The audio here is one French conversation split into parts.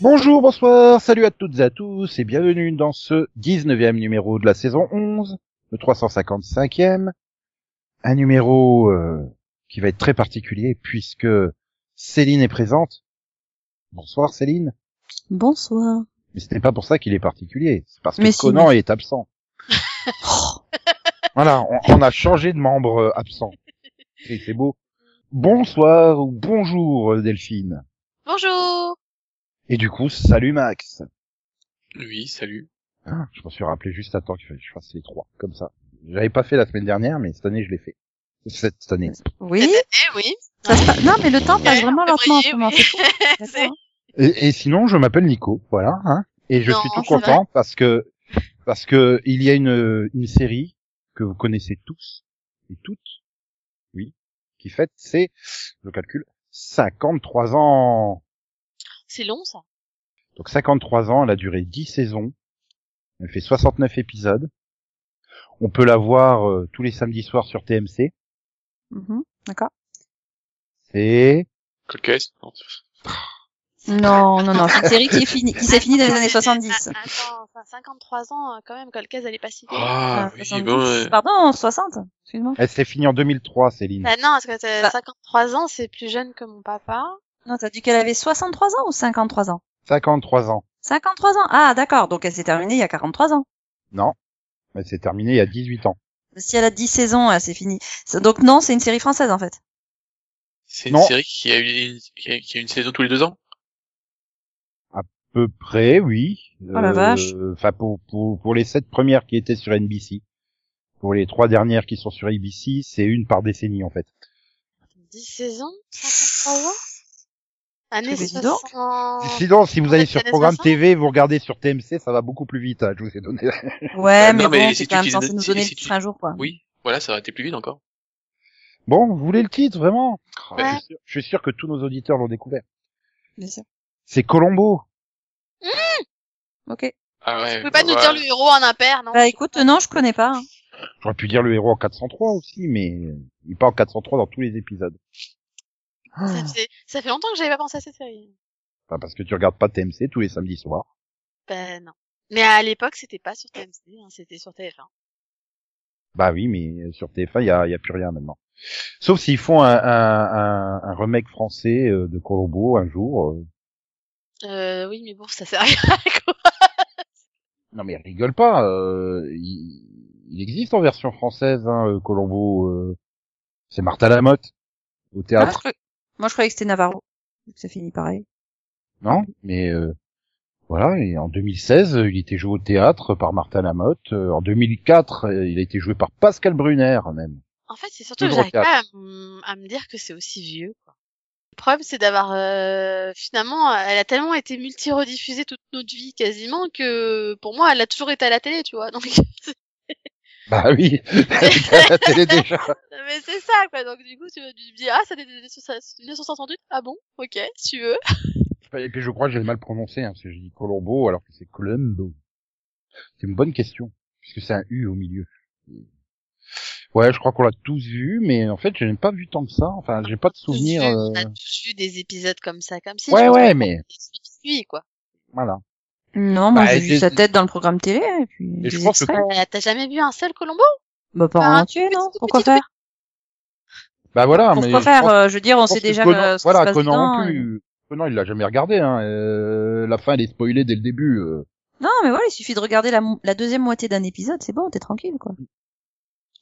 Bonjour, bonsoir, salut à toutes et à tous et bienvenue dans ce 19e numéro de la saison 11, le 355e, un numéro euh, qui va être très particulier puisque Céline est présente. Bonsoir Céline. Bonsoir. Mais ce n'est pas pour ça qu'il est particulier, c'est parce que Mais si, Conan mais- est absent. voilà, on, on a changé de membre euh, absent. C'est beau. Bonsoir ou bonjour euh, Delphine. Bonjour Et du coup, salut Max. Oui, salut. Ah, je m'en suis rappelé juste à temps qu'il fallait que je fasse les trois, comme ça. J'avais pas fait la semaine dernière, mais cette année je l'ai fait. Cette, cette année. Oui. Eh oui Ça se passe- Non, mais le temps passe Ouais, vraiment lentement en ce moment. oui. Et, et sinon, je m'appelle Nico, voilà. Hein, et je Non, suis tout content parce que parce que il y a une une série que vous connaissez tous et toutes, oui, qui fête c'est, je calcule, 53 ans. C'est long ça. Donc 53 ans, elle a duré 10 saisons. Elle fait 69 épisodes. On peut la voir euh, tous les samedis soirs sur TMC. Mhm, D'accord. C'est Cold case? Non. Non, non, non, c'est une série qui est finie, qui s'est finie dans les années 70. Ah, Attends, enfin, 53 ans, euh, quand même, Colcaise, elle est pas si vieille. Ah, oui, 70. bon, ouais. Pardon, 60. Excuse-moi. Elle s'est finie en 2003, Céline. Bah non, parce que t'as Bah. 53 ans, c'est plus jeune que mon papa. Non, t'as dit qu'elle avait 63 ans ou 53 ans? 53 ans. 53 ans. Ah, d'accord. Donc elle s'est terminée il y a 43 ans. Non. Elle s'est terminée il y a 18 ans. Si elle a 10 saisons, elle s'est finie. C'est- Donc non, c'est une série française en fait. C'est une Non. série qui a, eu, qui, a, qui a une saison tous les deux ans? Peu près, oui. Oh la vache. Enfin, pour, pour, pour les sept premières qui étaient sur NBC. Pour les trois dernières qui sont sur ABC, c'est une par décennie, en fait. 10 saisons? 53 ans? Année Mais dis donc. 60... Sinon, si vous allez sur Programme 60? TV, vous regardez sur TMC, ça va beaucoup plus vite, hein, je vous ai donné. Ouais, Ah, mais non, bon, mais c'est si quand même censé nous donner si le tu- titre un jour, quoi. Oui, voilà, ça aurait été plus vite encore. Bon, vous voulez le titre, vraiment? Ouais. je, suis sûr, je suis sûr que tous nos auditeurs l'ont découvert. Bien sûr. C'est Colombo. Ok. Ah ouais. Tu peux pas nous dire le héros en impair, non? Bah écoute, non, je connais pas. hein. J'aurais pu dire le héros en 403 aussi, mais il est pas en 403 dans tous les épisodes. Ça, fait... ça fait longtemps que j'avais pas pensé à cette série. Enfin, parce que tu regardes pas TMC tous les samedis soirs. Ben non. Mais à l'époque, c'était pas sur TMC, hein, c'était sur TF1. Bah oui, mais sur TF1, il y a, y a plus rien maintenant. Sauf s'ils font un, un, un, un remake français euh, de Colombo un jour. euh. Euh, oui, mais bon, ça sert à rien, quoi. Non mais rigole pas, euh, il, il existe en version française, hein, euh, Colombo. euh. C'est Martha Lamotte au Ah, théâtre, Moi, je croyais que c'était Navarro. Donc, Ça finit pareil. non Mais euh, voilà, et en 2016, euh, il était joué au théâtre par Martha Lamotte. Euh, en 2004, euh, il a été joué par Pascal Brunner même. En fait, c'est surtout que j'arrive pas à, me dire que c'est aussi vieux, quoi. Le problème, c'est d'avoir, euh, finalement, elle a tellement été multi-rediffusée toute notre vie, quasiment, que, pour moi, elle a toujours été à la télé, tu vois. Donc, Bah oui, la télé déjà. mais c'est ça, quoi. Donc, du coup, tu, me dis, ah, ça date de 1968. Ah bon? Ok, si tu veux. Et puis je crois que j'ai mal prononcé, hein, parce que j'ai dit Colombo alors que c'est Colombo. C'est une bonne question, puisque c'est un U au milieu. Ouais, je crois qu'on l'a tous vu, mais en fait, je n'ai pas vu tant que ça. Enfin, j'ai pas de souvenir. On a tous vu des épisodes comme ça, comme si. Ouais, ouais, mais- suit, quoi. Voilà. Non, moi, Bah, j'ai vu sa tête dans le programme télé, et puis Et je pense que. Euh, T'as jamais vu un seul Colombo? Bah, pas en entier, non petit, Pourquoi petit, faire Bah voilà, mais Pourquoi je faire pense- euh, Je veux dire, on sait déjà Conan- que ce voilà, Conan non et- plus. Conan, il l'a jamais regardé. Hein. Euh, la fin, elle est spoilée dès le début. euh. Non, mais voilà, il suffit de regarder la, la deuxième moitié d'un épisode, c'est bon, t'es tranquille, quoi.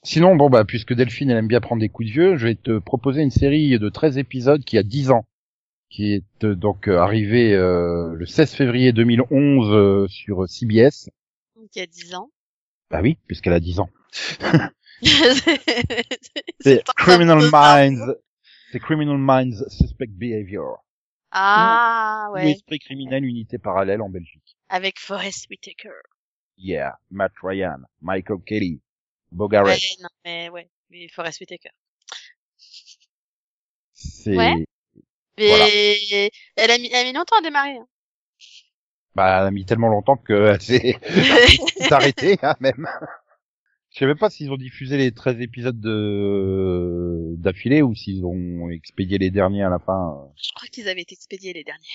Sinon, bon bah puisque Delphine elle aime bien prendre des coups de vieux, je vais te proposer une série de 13 épisodes qui a 10 ans, qui est euh, donc euh, arrivée euh, le 16 février 2011 euh, sur CBS. Donc, il y a 10 ans. Bah oui, puisqu'elle a 10 ans. c'est Criminal. Minds. C'est Criminal Minds Suspect Behavior. Ah, Ou ouais. Esprit criminel unité parallèle en Belgique. Avec Forrest Whitaker. Yeah, Matt Ryan, Michael Kelly, Bogarret. Ouais, non, mais ouais, mais respecter Whitaker. C'est, Ouais. Mais Voilà. elle, a mis, elle a mis longtemps à démarrer. hein. bah, elle a mis tellement longtemps que elle s'est arrêtée, hein, même. Je sais même pas s'ils ont diffusé les 13 épisodes de d'affilée ou s'ils ont expédié les derniers à la fin. Je crois qu'ils avaient été expédiés les derniers.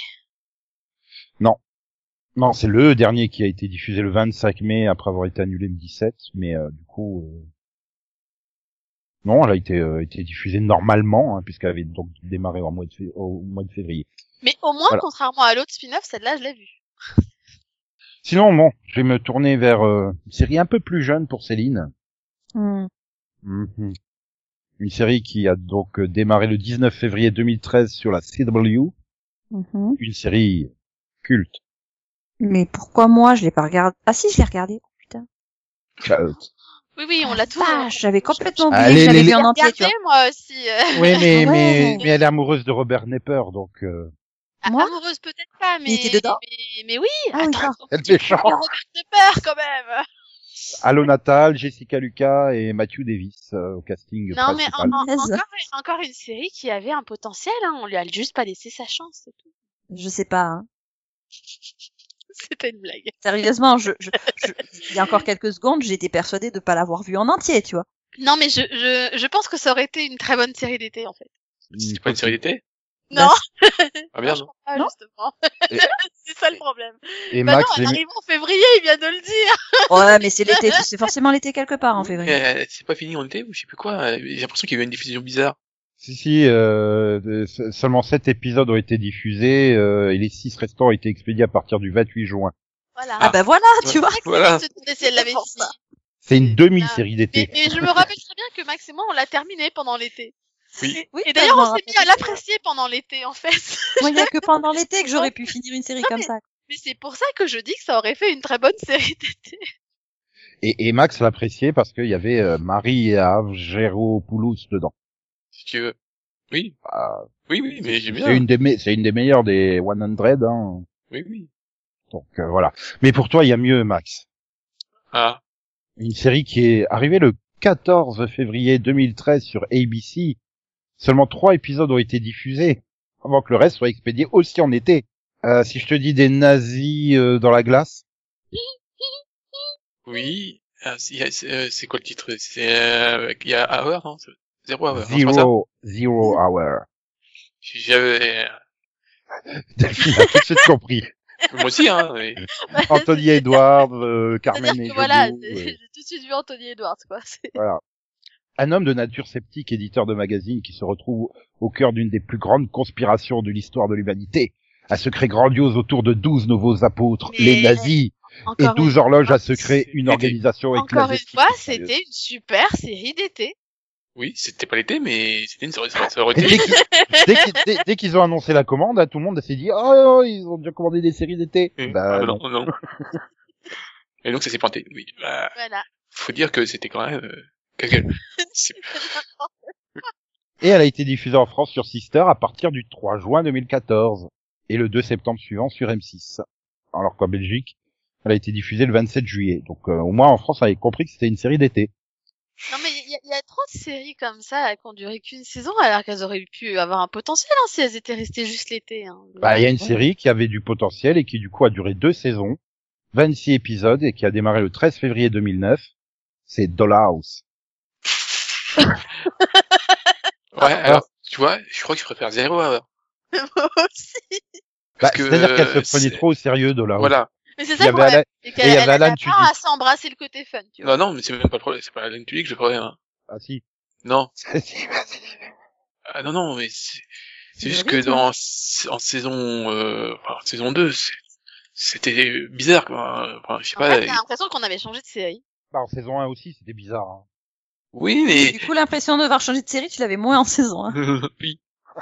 Non, c'est le dernier qui a été diffusé le 25 mai après avoir été annulé le 17, mais euh, du coup, euh, non, elle a été, euh, été diffusée normalement hein, puisqu'elle avait donc démarré au mois de, fé- au mois de février. Mais au moins, Voilà. contrairement à l'autre spin-off, celle-là, je l'ai vue. Sinon, bon, je vais me tourner vers euh, une série un peu plus jeune pour Céline. Hmm. Mhm. Une série qui a donc euh, démarré le 19 février 2013 sur la CW, Mhm. une série culte. Mais pourquoi moi je l'ai pas regardé? Ah si, je l'ai regardé. Oh, putain. Euh, Oui, oui, on l'a tous. Vache, j'avais complètement oublié Allez, que j'avais vu en entier, vois. moi aussi. oui, mais, mais, Ouais. mais elle est amoureuse de Robert Nepper, donc euh, Ah, Moi? amoureuse peut-être pas, mais. était dedans? mais, mais oui, Ah attends. elle. Il a Robert Depper, quand même. Allo Natal, Jessica Lucas et Matthew Davis euh, au casting Non, mais principal. en- en- Punaise. encore, encore une série qui avait un potentiel, hein. On lui a juste pas laissé sa chance, c'est tout. Je sais pas. Hein. C'était une blague. Sérieusement, je, je, je- il y a encore quelques secondes, j'étais persuadée de pas l'avoir vu en entier, tu vois. Non, mais je, je, je pense que ça aurait été une très bonne série d'été, en fait. C'était pas une série d'été? Non, Ah merde. pas Non. justement. Et- c'est ça le problème. Et Bah Max, non, elle arrive en février, il vient de le dire. Ouais, mais c'est l'été, c'est forcément l'été quelque part en février. Euh, c'est pas fini en été ou je sais plus quoi. J'ai l'impression qu'il y a eu une diffusion bizarre. Si si, euh, se- seulement sept épisodes ont été diffusés euh, et les six restants ont été expédiés à partir du 28 juin. Voilà. Ah bah voilà, tu vois. Voilà. C'est une demi-série Mais, d'été. mais je me rappelle très bien que Max et moi, on l'a terminé pendant l'été. Oui. Oui, Et bah, d'ailleurs, je on s'est mis à l'apprécier pendant l'été, en fait. Moi, il y a que pendant l'été que j'aurais pu finir une série Non, comme mais- ça. Mais c'est pour ça que je dis que ça aurait fait une très bonne série d'été. Et, et Max l'appréciait parce qu'il y avait euh, Marie Avgeropoulos dedans. Si tu veux. Oui. Ah, Oui, oui, mais j'aime bien. c'est une des me- c'est une des meilleures des 100 hein. Oui, oui. Donc euh, voilà. Mais pour toi, il y a mieux Max. Ah. Une série qui est arrivée le 14 février 2013 sur ABC. Seulement trois épisodes ont été diffusés avant que le reste soit expédié aussi en été. Euh, si je te dis des nazis euh, dans la glace, Oui. Ah, c'est c'est euh, c'est quoi le titre? C'est euh, il y a Hour, non C'est Zéro Hour. zero, zero hour. J'avais Delphine a tout de suite compris. moi aussi hein. mais- Anthony Edwards, euh, Carmen et que voilà, euh, j'ai tout de suite vu Anthony Edwards, quoi. Voilà. Un homme de nature sceptique, éditeur de magazine, qui se retrouve au cœur d'une des plus grandes conspirations de l'histoire de l'humanité. Un secret grandiose autour de douze nouveaux apôtres, Mais- les nazis, et douze horloges à secret, une organisation encore une fois, c'était une super série d'été. Oui, c'était pas l'été, mais c'était une aurait- ça aurait été. dès qu'ils ont annoncé la commande, hein, tout le monde s'est dit oh, oh, ils ont déjà commandé des séries d'été. Bah, Ah, non. non, non. Et donc ça s'est planté. Oui. Bah, Voilà. faut dire que c'était quand même. Euh... c'est- Et elle a été diffusée en France sur Sister à partir du 3 juin 2014 et le 2 septembre suivant sur M6. Alors qu'en Belgique, elle a été diffusée le 27 juillet. Donc euh, au moins en France, on avait compris que c'était une série d'été. Non mais il y, y a trop de séries comme ça qui ont duré qu'une saison alors qu'elles auraient pu avoir un potentiel hein, si elles étaient restées juste l'été. Hein. Bah, il y a une série qui avait du potentiel et qui du coup a duré deux saisons, 26 épisodes et qui a démarré le 13 février 2009. C'est Dollhouse. Ouais. Alors, tu vois, je crois que je préfère Zéro Hour. Moi aussi. Bah, Parce que, C'est-à-dire qu'elle se euh, prenait trop au sérieux, Dollhouse. Voilà. Mais c'est ça y le problème. Et il qu'elle y avait elle Alan a Tudyk. pas à s'embrasser le côté fun, tu vois. Non, non, mais c'est même pas le problème. C'est pas Alan Tudyk que je préfère. hein. Ah si. Non. Si, vas-y. Ah non, non, mais c'est juste que rythme. dans en saison euh, enfin, en saison 2, c'est- c'était bizarre quoi. Enfin, je sais En pas. fait, j'ai l'impression qu'on avait changé de série. Bah, en saison 1 aussi, c'était bizarre. hein. Oui, Du mais coup, l'impression de devoir changer de série, tu l'avais moins en saison. Hein. oui.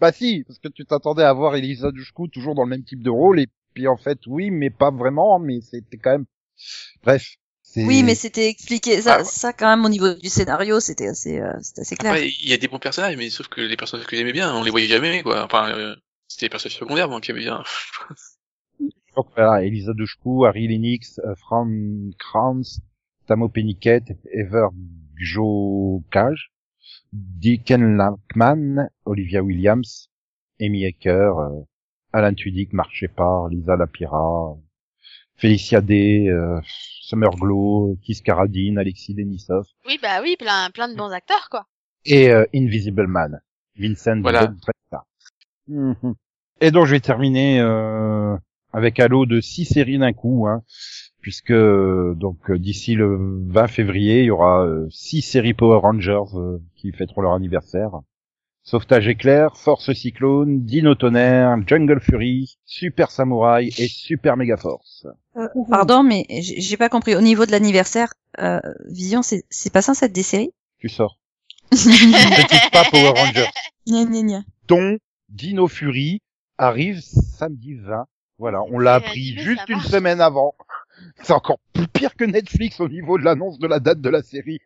Bah si, parce que tu t'attendais à voir Elisa Dushku toujours dans le même type de rôle, et puis en fait, oui, mais pas vraiment, mais c'était quand même... Bref. Oui, mais c'était expliqué. Ça, Ah, ça, quand même, au niveau du scénario, c'était assez, euh, c'était assez clair. Il y a des bons personnages, mais sauf que les personnages que j'aimais bien, on les voyait jamais quoi. Enfin, euh, c'était les personnages secondaires moi qui aimais bien. Donc voilà, Elisa Dushku, Harry Lennox, euh, Fran Kranz, Tamo Penniket, Ever Joe Cage, Deacon Lackman, Olivia Williams, Amy Acker, euh, Alan Tudyk, Mark Shepard, Lisa Lapira, Felicia Day, euh, Summer Glow, Kiss Carradine, Alexis Denisov Oui, bah oui, plein, plein de bons acteurs, quoi. et euh, Invisible Man, Vincent Voilà. D'Onofrio. Mhm. Et donc je vais terminer euh, avec un lot de six séries d'un coup, hein, puisque euh, donc d'ici le 20 février, il y aura euh, six séries Power Rangers euh, qui fêteront leur anniversaire. Sauvetage éclair, Force Cyclone, Dino Tonnerre, Jungle Fury, Super Samurai et Super Mega Force. Euh, pardon, mais j'ai pas compris. Au niveau de l'anniversaire, euh, Vision, c'est c'est pas censé être des séries? Tu sors. Ne pas Power Rangers. Gna, gna, gna. dont Dino Fury arrive samedi 20. Voilà, on l'a appris juste ça une semaine avant. C'est encore plus pire que Netflix au niveau de l'annonce de la date de la série.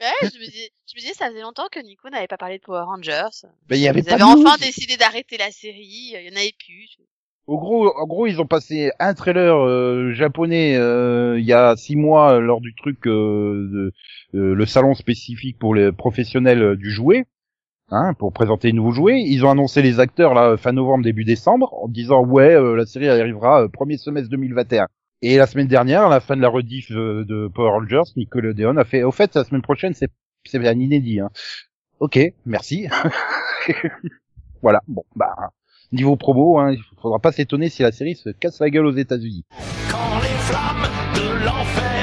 Ouais, je me dis, je me disais, ça faisait longtemps que Nico n'avait pas parlé de Power Rangers. Mais il y avait Ils pas avaient de news. enfin décidé d'arrêter la série, il y en avait plus. Au gros, en gros, ils ont passé un trailer euh, japonais euh, il y a six mois euh, lors du truc euh, de, euh, le salon spécifique pour les professionnels euh, du jouet, hein, pour présenter les nouveaux jouets. Ils ont annoncé les acteurs là fin novembre début décembre en disant ouais euh, la série arrivera euh, premier semestre 2021. Et la semaine dernière, à la fin de la rediff euh, de Power Rangers, Nickelodeon a fait au fait la semaine prochaine c'est c'est bien inédit. Hein. Ok, merci. voilà, bon bah niveau promo, hein, il faudra pas s'étonner si la série se casse la gueule aux États-Unis. Quand les flammes de l'enfer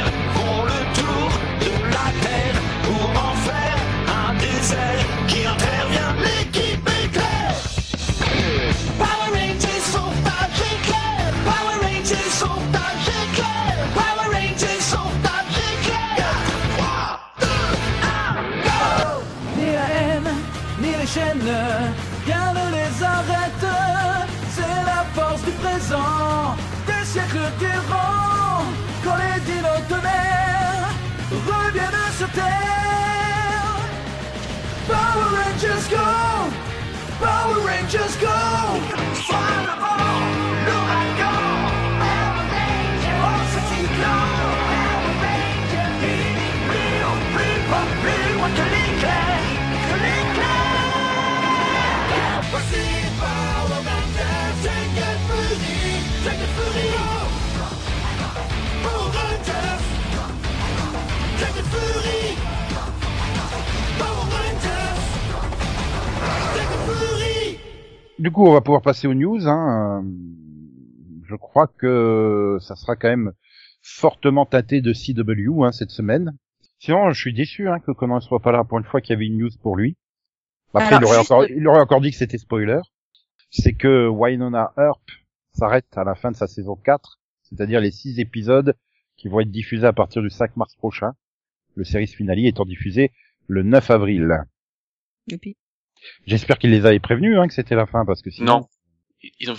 chaînes, rien ne les arrête. C'est la force du présent, des siècles durant. Quand les dinos tonnerres reviennent sur Terre. Power Rangers go! Power Rangers go! Du coup, on va pouvoir passer aux news. Hein. Euh, Je crois que ça sera quand même fortement tâté de CW hein, cette semaine. Sinon, je suis déçu hein, que Conan ne soit pas là pour une fois qu'il y avait une news pour lui. Après, Alors, il, aurait juste- encore, il aurait encore dit que c'était spoiler. C'est que Wynonna Earp s'arrête à la fin de sa saison 4, c'est-à-dire les six épisodes qui vont être diffusés à partir du 5 mars prochain. Le series finale étant diffusé le 9 avril. Youpi. J'espère qu'il les avait prévenus hein, que c'était la fin, parce que sinon... Non. Ils ont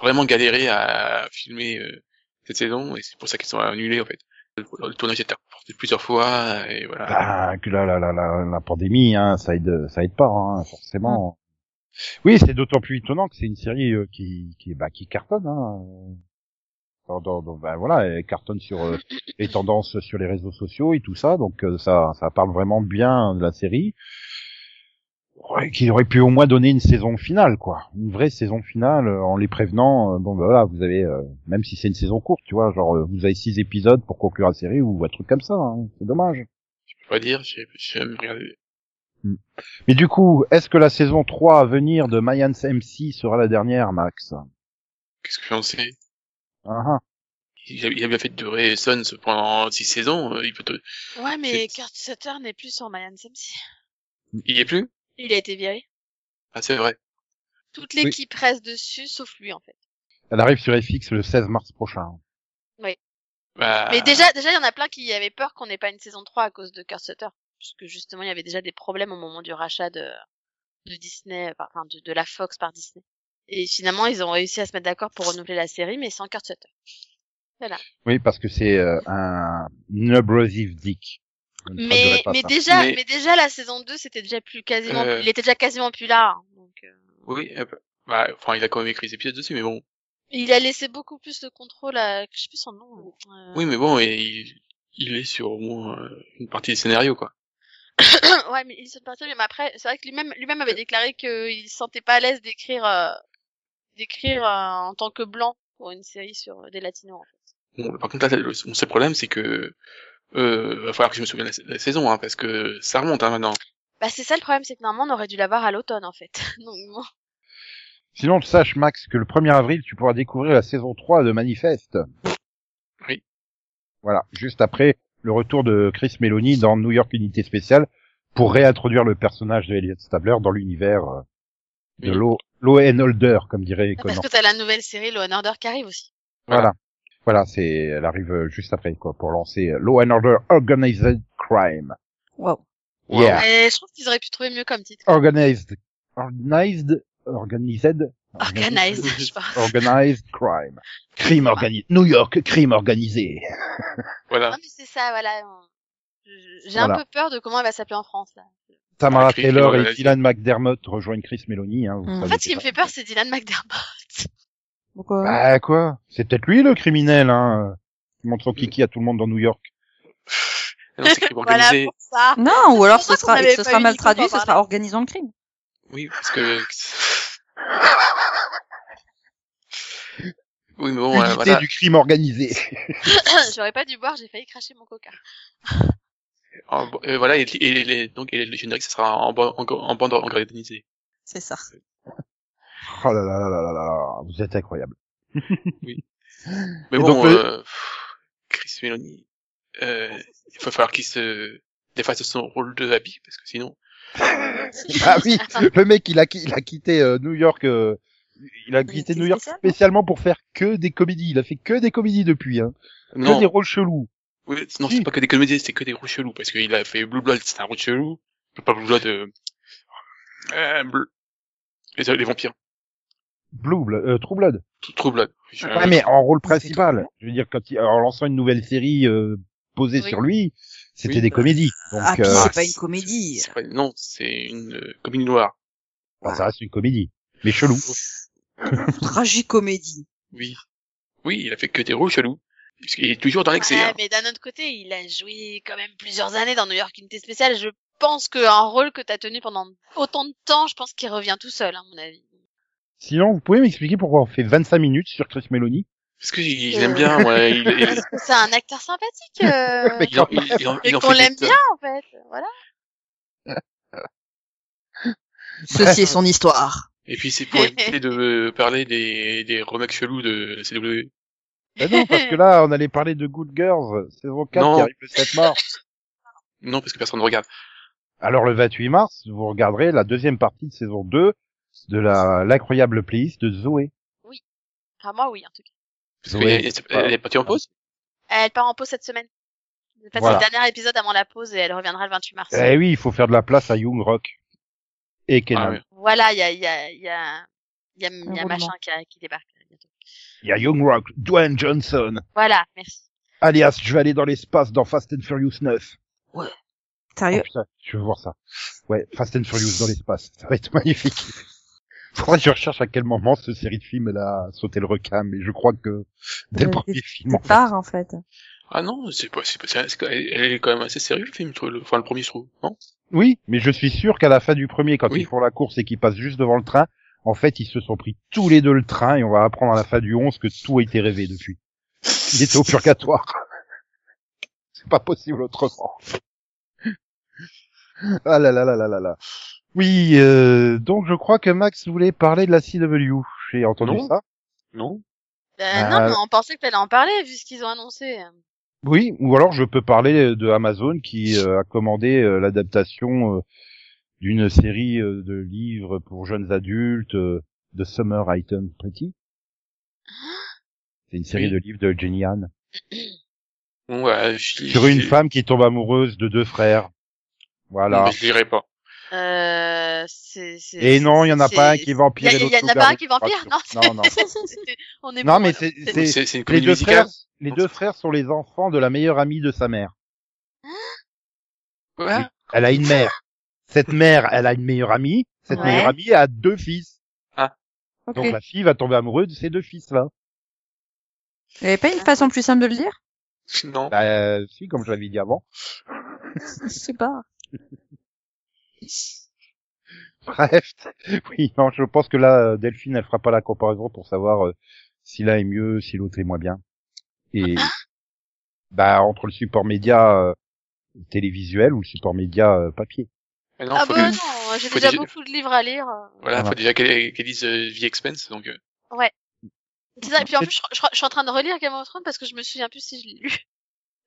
vraiment galéré à filmer euh, cette saison et c'est pour ça qu'ils sont annulés en fait. Le, le tournage était reporté plusieurs fois et voilà. Bah, que la, la, la, la, la pandémie, hein, ça aide, ça aide pas, hein, forcément. Oui, c'est d'autant plus étonnant que c'est une série euh, qui, qui, bah, qui cartonne, hein. Dans, dans, dans- bah, voilà, elle cartonne sur euh, les tendances sur les réseaux sociaux et tout ça, donc euh, ça, ça parle vraiment bien de la série. Ouais, qu'il aurait pu au moins donner une saison finale, quoi, une vraie saison finale, euh, en les prévenant. euh, bon, bah, voilà, vous avez, euh, même si c'est une saison courte, tu vois, genre euh, vous avez six épisodes pour conclure la série ou un truc comme ça. hein, c'est dommage. Je peux pas dire, j'ai j'ai même regardé. Mais du coup, est-ce que la saison 3 à venir de Mayans MC sera la dernière, Max? Qu'est-ce que j'en sais? Ah, ah. il a, il a bien fait de durer Sons pendant six saisons. euh, Il peut te... Ouais, mais Kurt Sutter n'est plus sur Mayan MC. Il y est plus? Il a été viré. Ah c'est vrai. Toute l'équipe reste dessus, sauf lui, en fait. Elle arrive sur FX le 16 mars prochain. Bah, Mais déjà, déjà, il y en a plein qui avaient peur qu'on n'ait pas une saison 3 à cause de Kurt Sutter. Puisque justement, il y avait déjà des problèmes au moment du rachat de, de Disney, par- enfin, de, de la Fox par Disney. Et finalement, ils ont réussi à se mettre d'accord pour renouveler la série, mais sans Kurt Sutter. Oui, parce que c'est euh, un une abrasive dick. Mais, mais déjà, Mais- mais... déjà, la saison 2, c'était déjà plus quasiment, Euh. il était déjà quasiment plus là. hein. donc, euh, Oui, euh, bah, enfin, il a quand même écrit des épisodes dessus, mais bon. il a laissé beaucoup plus le contrôle à, je sais plus son nom. euh, Oui, mais bon, et il, il est sur au moins euh, une partie du scénario, quoi. ouais, mais il se parti, mais après, c'est vrai que lui-même, lui-même avait déclaré qu'il se sentait pas à l'aise d'écrire, euh, d'écrire euh, en tant que blanc pour une série sur euh, des latinos. En fait. Bon, par contre, là, le, mon seul problème, c'est que euh, va falloir que je me souvienne de la, la saison, hein, parce que ça remonte hein, maintenant. Bah c'est ça le problème, c'est que normalement on aurait dû l'avoir à l'automne en fait. Donc bon. Sinon, tu saches, Max, que le 1er avril, tu pourras découvrir la saison 3 de Manifeste. Oui. Voilà, juste après le retour de Chris Meloni dans New York Unité Spéciale pour réintroduire le personnage de Elliot Stabler dans l'univers euh, de Oui. Law, Law and Order, comme dirait Parce Conan. que t'as la nouvelle série Law and Order qui arrive aussi. Voilà. Voilà, c'est, elle arrive euh, juste après, quoi, pour lancer euh, Law and Order Organized Crime. Wow. Wow. Yeah. Et je trouve qu'ils auraient pu trouver mieux comme titre. Organized, organized, organized, Organized, je pense. organized crime. Crime organisé. New York, crime organisé. Voilà. Non mais c'est ça, voilà. J'ai Voilà. un peu peur de comment elle va s'appeler en France là. Tamara Taylor et Dylan McDermott rejoignent Chris Meloni. Hein, vous Mm. En fait, ce qui me fait peur, c'est Dylan McDermott. Pourquoi? Bah quoi? C'est peut-être lui le criminel, hein, euh, qui montre son kiki à tout le monde dans New York. Non, c'est crime voilà organisé. pour ça. Non, ou alors ce sera, ce sera mal traduit, ce sera organisant le crime. Oui, parce que. Oui, mais bon, euh, voilà. du crime organisé. J'aurais pas dû boire, j'ai failli cracher mon coca. En- euh, voilà, et, et les- donc et le générique, ça sera en, en bande organisée. C'est ça. Oh là là là là là là, vous êtes incroyable. Mais Et bon, donc, euh, pff, Chris Meloni, euh, il va falloir qu'il se défasse de son rôle de Abby, parce que sinon, Ah oui, le mec il a, il a quitté euh, New York, euh, il a quitté New York spéciale, spécialement pour faire que des comédies. Il a fait que des comédies depuis, hein. Que non, des rôles chelous. oui, non, Si. c'est pas que des comédies, c'est que des rôles chelous, parce qu'il a fait Blue Blood, c'est un rôle chelou, pas Blue Blood, euh, euh, Blue- les, les vampires, Blue, Blood- euh, True Blood. True- Blood. Je- Ouais, mais en rôle C'est principal. Je veux dire, quand il, en lançant une nouvelle série euh, posée Oui. sur lui, c'était Oui. des comédies. Donc, Ah, euh, c'est pas une comédie. c'est pas- non, c'est une euh, comédie noire. bah, ça reste une comédie, mais chelou. Tragicomédie. Oui. Oui, il a fait que des rôles chelous. Puisqu'il est toujours dans l'excès. Ouais, hein. mais d'un autre côté, il a joué quand même plusieurs années dans New York Unité Spéciale. Je pense qu'un rôle que t'as tenu pendant autant de temps, je pense qu'il revient tout seul, à mon avis. Sinon, vous pouvez m'expliquer pourquoi on fait 25 minutes sur Chris Meloni? Parce que il- je l'aime bien. Il, il, Parce que c'est un acteur sympathique. Euh... Mais il en, il, il en- et il en qu'on l'aime bien, en fait. Voilà. Ceci est son histoire. Et puis c'est pour éviter de parler des, des remakes chelous de CW. Bah non, parce que là, on allait parler de Good Girls, saison 4 Non. qui arrive le 7 mars. Non, parce que personne ne regarde. Alors le 28 mars, vous regarderez la deuxième partie de saison 2 de la l'incroyable playlist de Zoé. Enfin, moi, oui, en tout cas. Zoé. elle, est partie en pause? Elle part en pause cette semaine. Elle passe Voilà. le dernier épisode avant la pause et elle reviendra le 28 mars. Eh oui, il faut faire de la place à Young Rock et Kenan. Ah, ouais. Voilà, il y a, il y a, il y a, il y a, il y a machin qui, a- qui débarque bientôt. Il y a Young Rock, Dwayne Johnson, Voilà, merci. alias je vais aller dans l'espace dans Fast and Furious 9. Oh Sérieux? Putain, je veux voir ça. Ouais, Fast and Furious dans l'espace, ça va être magnifique. Faudrait que je recherche à quel moment cette série de films elle a sauté le requin, mais je crois que dès le Euh, premier film. en fait. Part en fait. Ah non, c'est pas, c'est pas, c'est, c'est- elle est quand même assez sérieux le film, le- enfin le premier je trouve, non? Oui, mais je suis sûr qu'à la fin du premier, quand Oui. ils font la course et qu'ils passent juste devant le train, en fait, ils se sont pris tous les deux le train et on va apprendre à la fin du 11 que tout a été rêvé depuis. Il était au purgatoire. C'est pas possible autrement. Ah là là là là là là. Oui, euh, donc je crois que Max voulait parler de la CW. J'ai entendu Non. ça. Non Euh, Euh, Non, mais on pensait que t'allais en parler vu ce qu'ils ont annoncé. Oui, ou alors je peux parler de Amazon qui euh, a commandé euh, l'adaptation euh, d'une série euh, de livres pour jeunes adultes euh, de Summer Item Pretty. C'est une série Oui. de livres de Jenny Han ouais, je, sur une je- femme qui tombe amoureuse de deux frères. Voilà. Mais je lirai pas. Euh, c'est, c'est, Et non, il y en a pas un qui est vampire et y en a pas un qui est vampire, non Non, non. c'est- On est Non, bon, mais alors. c'est, C'est- les comédie deux musicale? frères, les deux frères sont les enfants de la meilleure amie de sa mère. Ouais. Elle a une mère. Cette mère, elle a une meilleure amie. Cette Ouais. meilleure amie a deux fils. Ok. Donc la fille va tomber amoureuse de ces deux fils-là. Il y avait pas une façon plus simple de le dire? Non. Bah, euh, si, comme je l'avais dit avant. Je sais pas. Bref, oui, non, je pense que là, Delphine, elle fera pas la comparaison pour savoir euh, si l'un est mieux, si l'autre est moins bien. Et bah entre le support média euh, télévisuel ou le support média euh, papier. Mais non, Ah bah que- non, j'ai déjà déjà- beaucoup de livres à lire. voilà, Voilà. faut déjà qu'elle qu'elle dise euh, The Expense, donc euh, C'est ça, et puis en plus, je, je- je suis en train de relire Game of Thrones parce que je me souviens plus si je l'ai lu.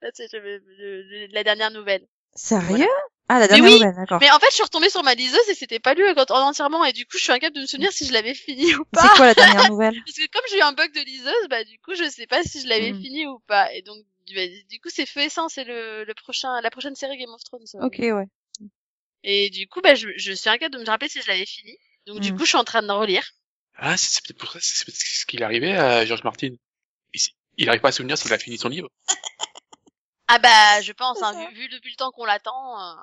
Là, tu sais, je me- de- de- la dernière nouvelle. Sérieux? Ah, la dernière oui, nouvelle, d'accord. Mais en fait, je suis retombée sur ma liseuse et c'était pas lu entièrement, et du coup, je suis incapable de me souvenir si je l'avais fini ou C'est pas. quoi la dernière nouvelle Parce que comme j'ai eu un bug de liseuse, bah du coup, je sais pas si je l'avais Hmm. fini ou pas. Et donc, du, bah, du coup, c'est Feu et Sang, c'est le, le prochain, la prochaine série Game of Thrones. ça. Ok, ouais. Et du coup, bah, je, je suis incapable de me rappeler si je l'avais fini. Donc, du Hmm. coup, je suis en train de relire. ah, c'est c'est peut-être pour ça, c'est peut-être ce qu'il est arrivé à George Martin. Il, il arrive pas à se souvenir s'il a fini son livre. Ah bah, je pense, hein, vu, vu depuis le temps qu'on l'attend. euh,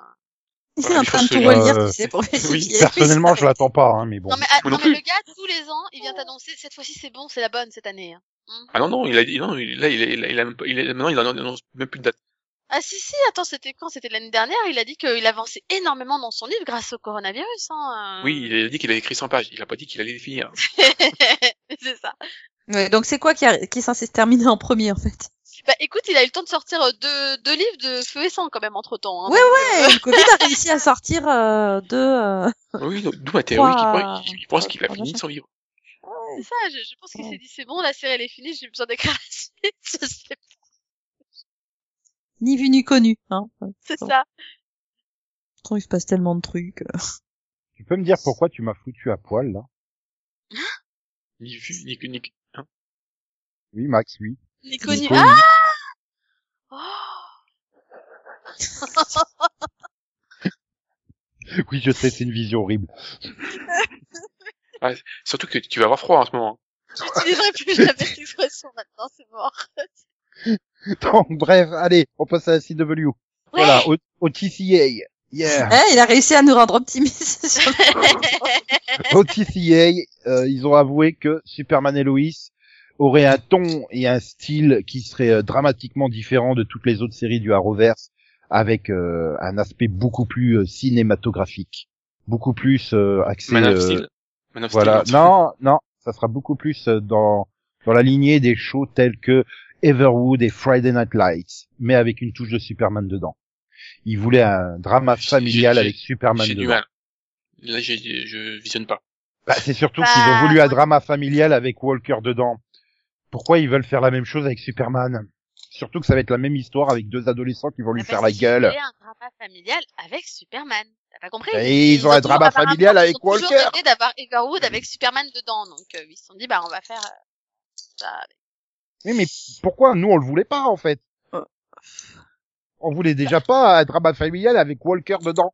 Il est en train de tout relire, euh, tu sais, pour vérifier. oui, Personnellement, je l'attends pas, hein, mais bon. Non mais, ah, non non mais le gars, tous les ans, il vient t'annoncer, cette fois-ci c'est bon, c'est la bonne cette année. hein. Hmm. Ah non, non, il a dit, non, il- là, il, a- il, a- il a même pas- il a- maintenant, il en annonce même plus de date. Ah si si, attends, c'était quand? C'était l'année dernière, il a dit qu'il avançait énormément dans son livre grâce au coronavirus. Hein. euh. Oui, il a dit qu'il avait écrit 100 pages. Il a pas dit qu'il allait les finir. c'est ça. Ouais, donc c'est quoi qui, a- qui est censé se terminer en premier, en fait? Bah écoute, il a eu le temps de sortir euh, deux, deux livres de Feu et Sang quand même entre temps. Hein, Ouais, ouais, le Covid a réussi à sortir euh, deux... euh, Oui, d'où ma théorie qu'il Trois- pense- qu'il pense qu'il a trois fini machins. son livre. C'est ça, je, je pense qu'il s'est dit c'est bon, la série elle est finie, j'ai besoin d'écrire la suite. Je sais pas, ni vu ni connu, hein. c'est ça. Il se passe tellement de trucs. Tu peux me dire pourquoi tu m'as foutu à poil là? Ni vu, ni, ni, hein? Oui, Max, oui. Il est connu. Nico, Ah oui. Oh Oui, je sais, c'est une vision horrible. Surtout que tu vas avoir froid en ce moment. J'utiliserai plus jamais cette expression maintenant, c'est mort. Donc, bref, allez, on passe à la CW. Voilà, au, au TCA. Yeah. Eh, il a réussi à nous rendre optimistes. sur le- au TCA, euh, ils ont avoué que Superman et Lois auraient un ton et un style qui serait euh, dramatiquement différent de toutes les autres séries du Arrowverse, avec euh, un aspect beaucoup plus euh, cinématographique, beaucoup plus euh, axé. Man of euh, Steel. Man of Voilà. Steel. Non, non, ça sera beaucoup plus euh, dans dans la lignée des shows tels que Everwood et Friday Night Lights, mais avec une touche de Superman dedans. Ils voulaient un drama familial avec Superman dedans. du mal. Là, je visionne pas. Bah, c'est surtout Bah, qu'ils ont voulu un drama familial avec Walker dedans. Pourquoi ils veulent faire la même chose avec Superman Surtout que ça va être la même histoire avec deux adolescents qui vont lui Ah, faire la gueule. voulaient un drama familial avec Superman. T'as pas compris? Et ils ont un toujours- drama apparemment, familial avec Ils ont toujours Walker. d'avoir Everwood avec Superman dedans, donc euh, ils se sont dit bah on va faire euh, ça. avec- Oui, mais pourquoi Nous, on le voulait pas, en fait? Euh. On voulait déjà pas un drama familial avec Walker dedans.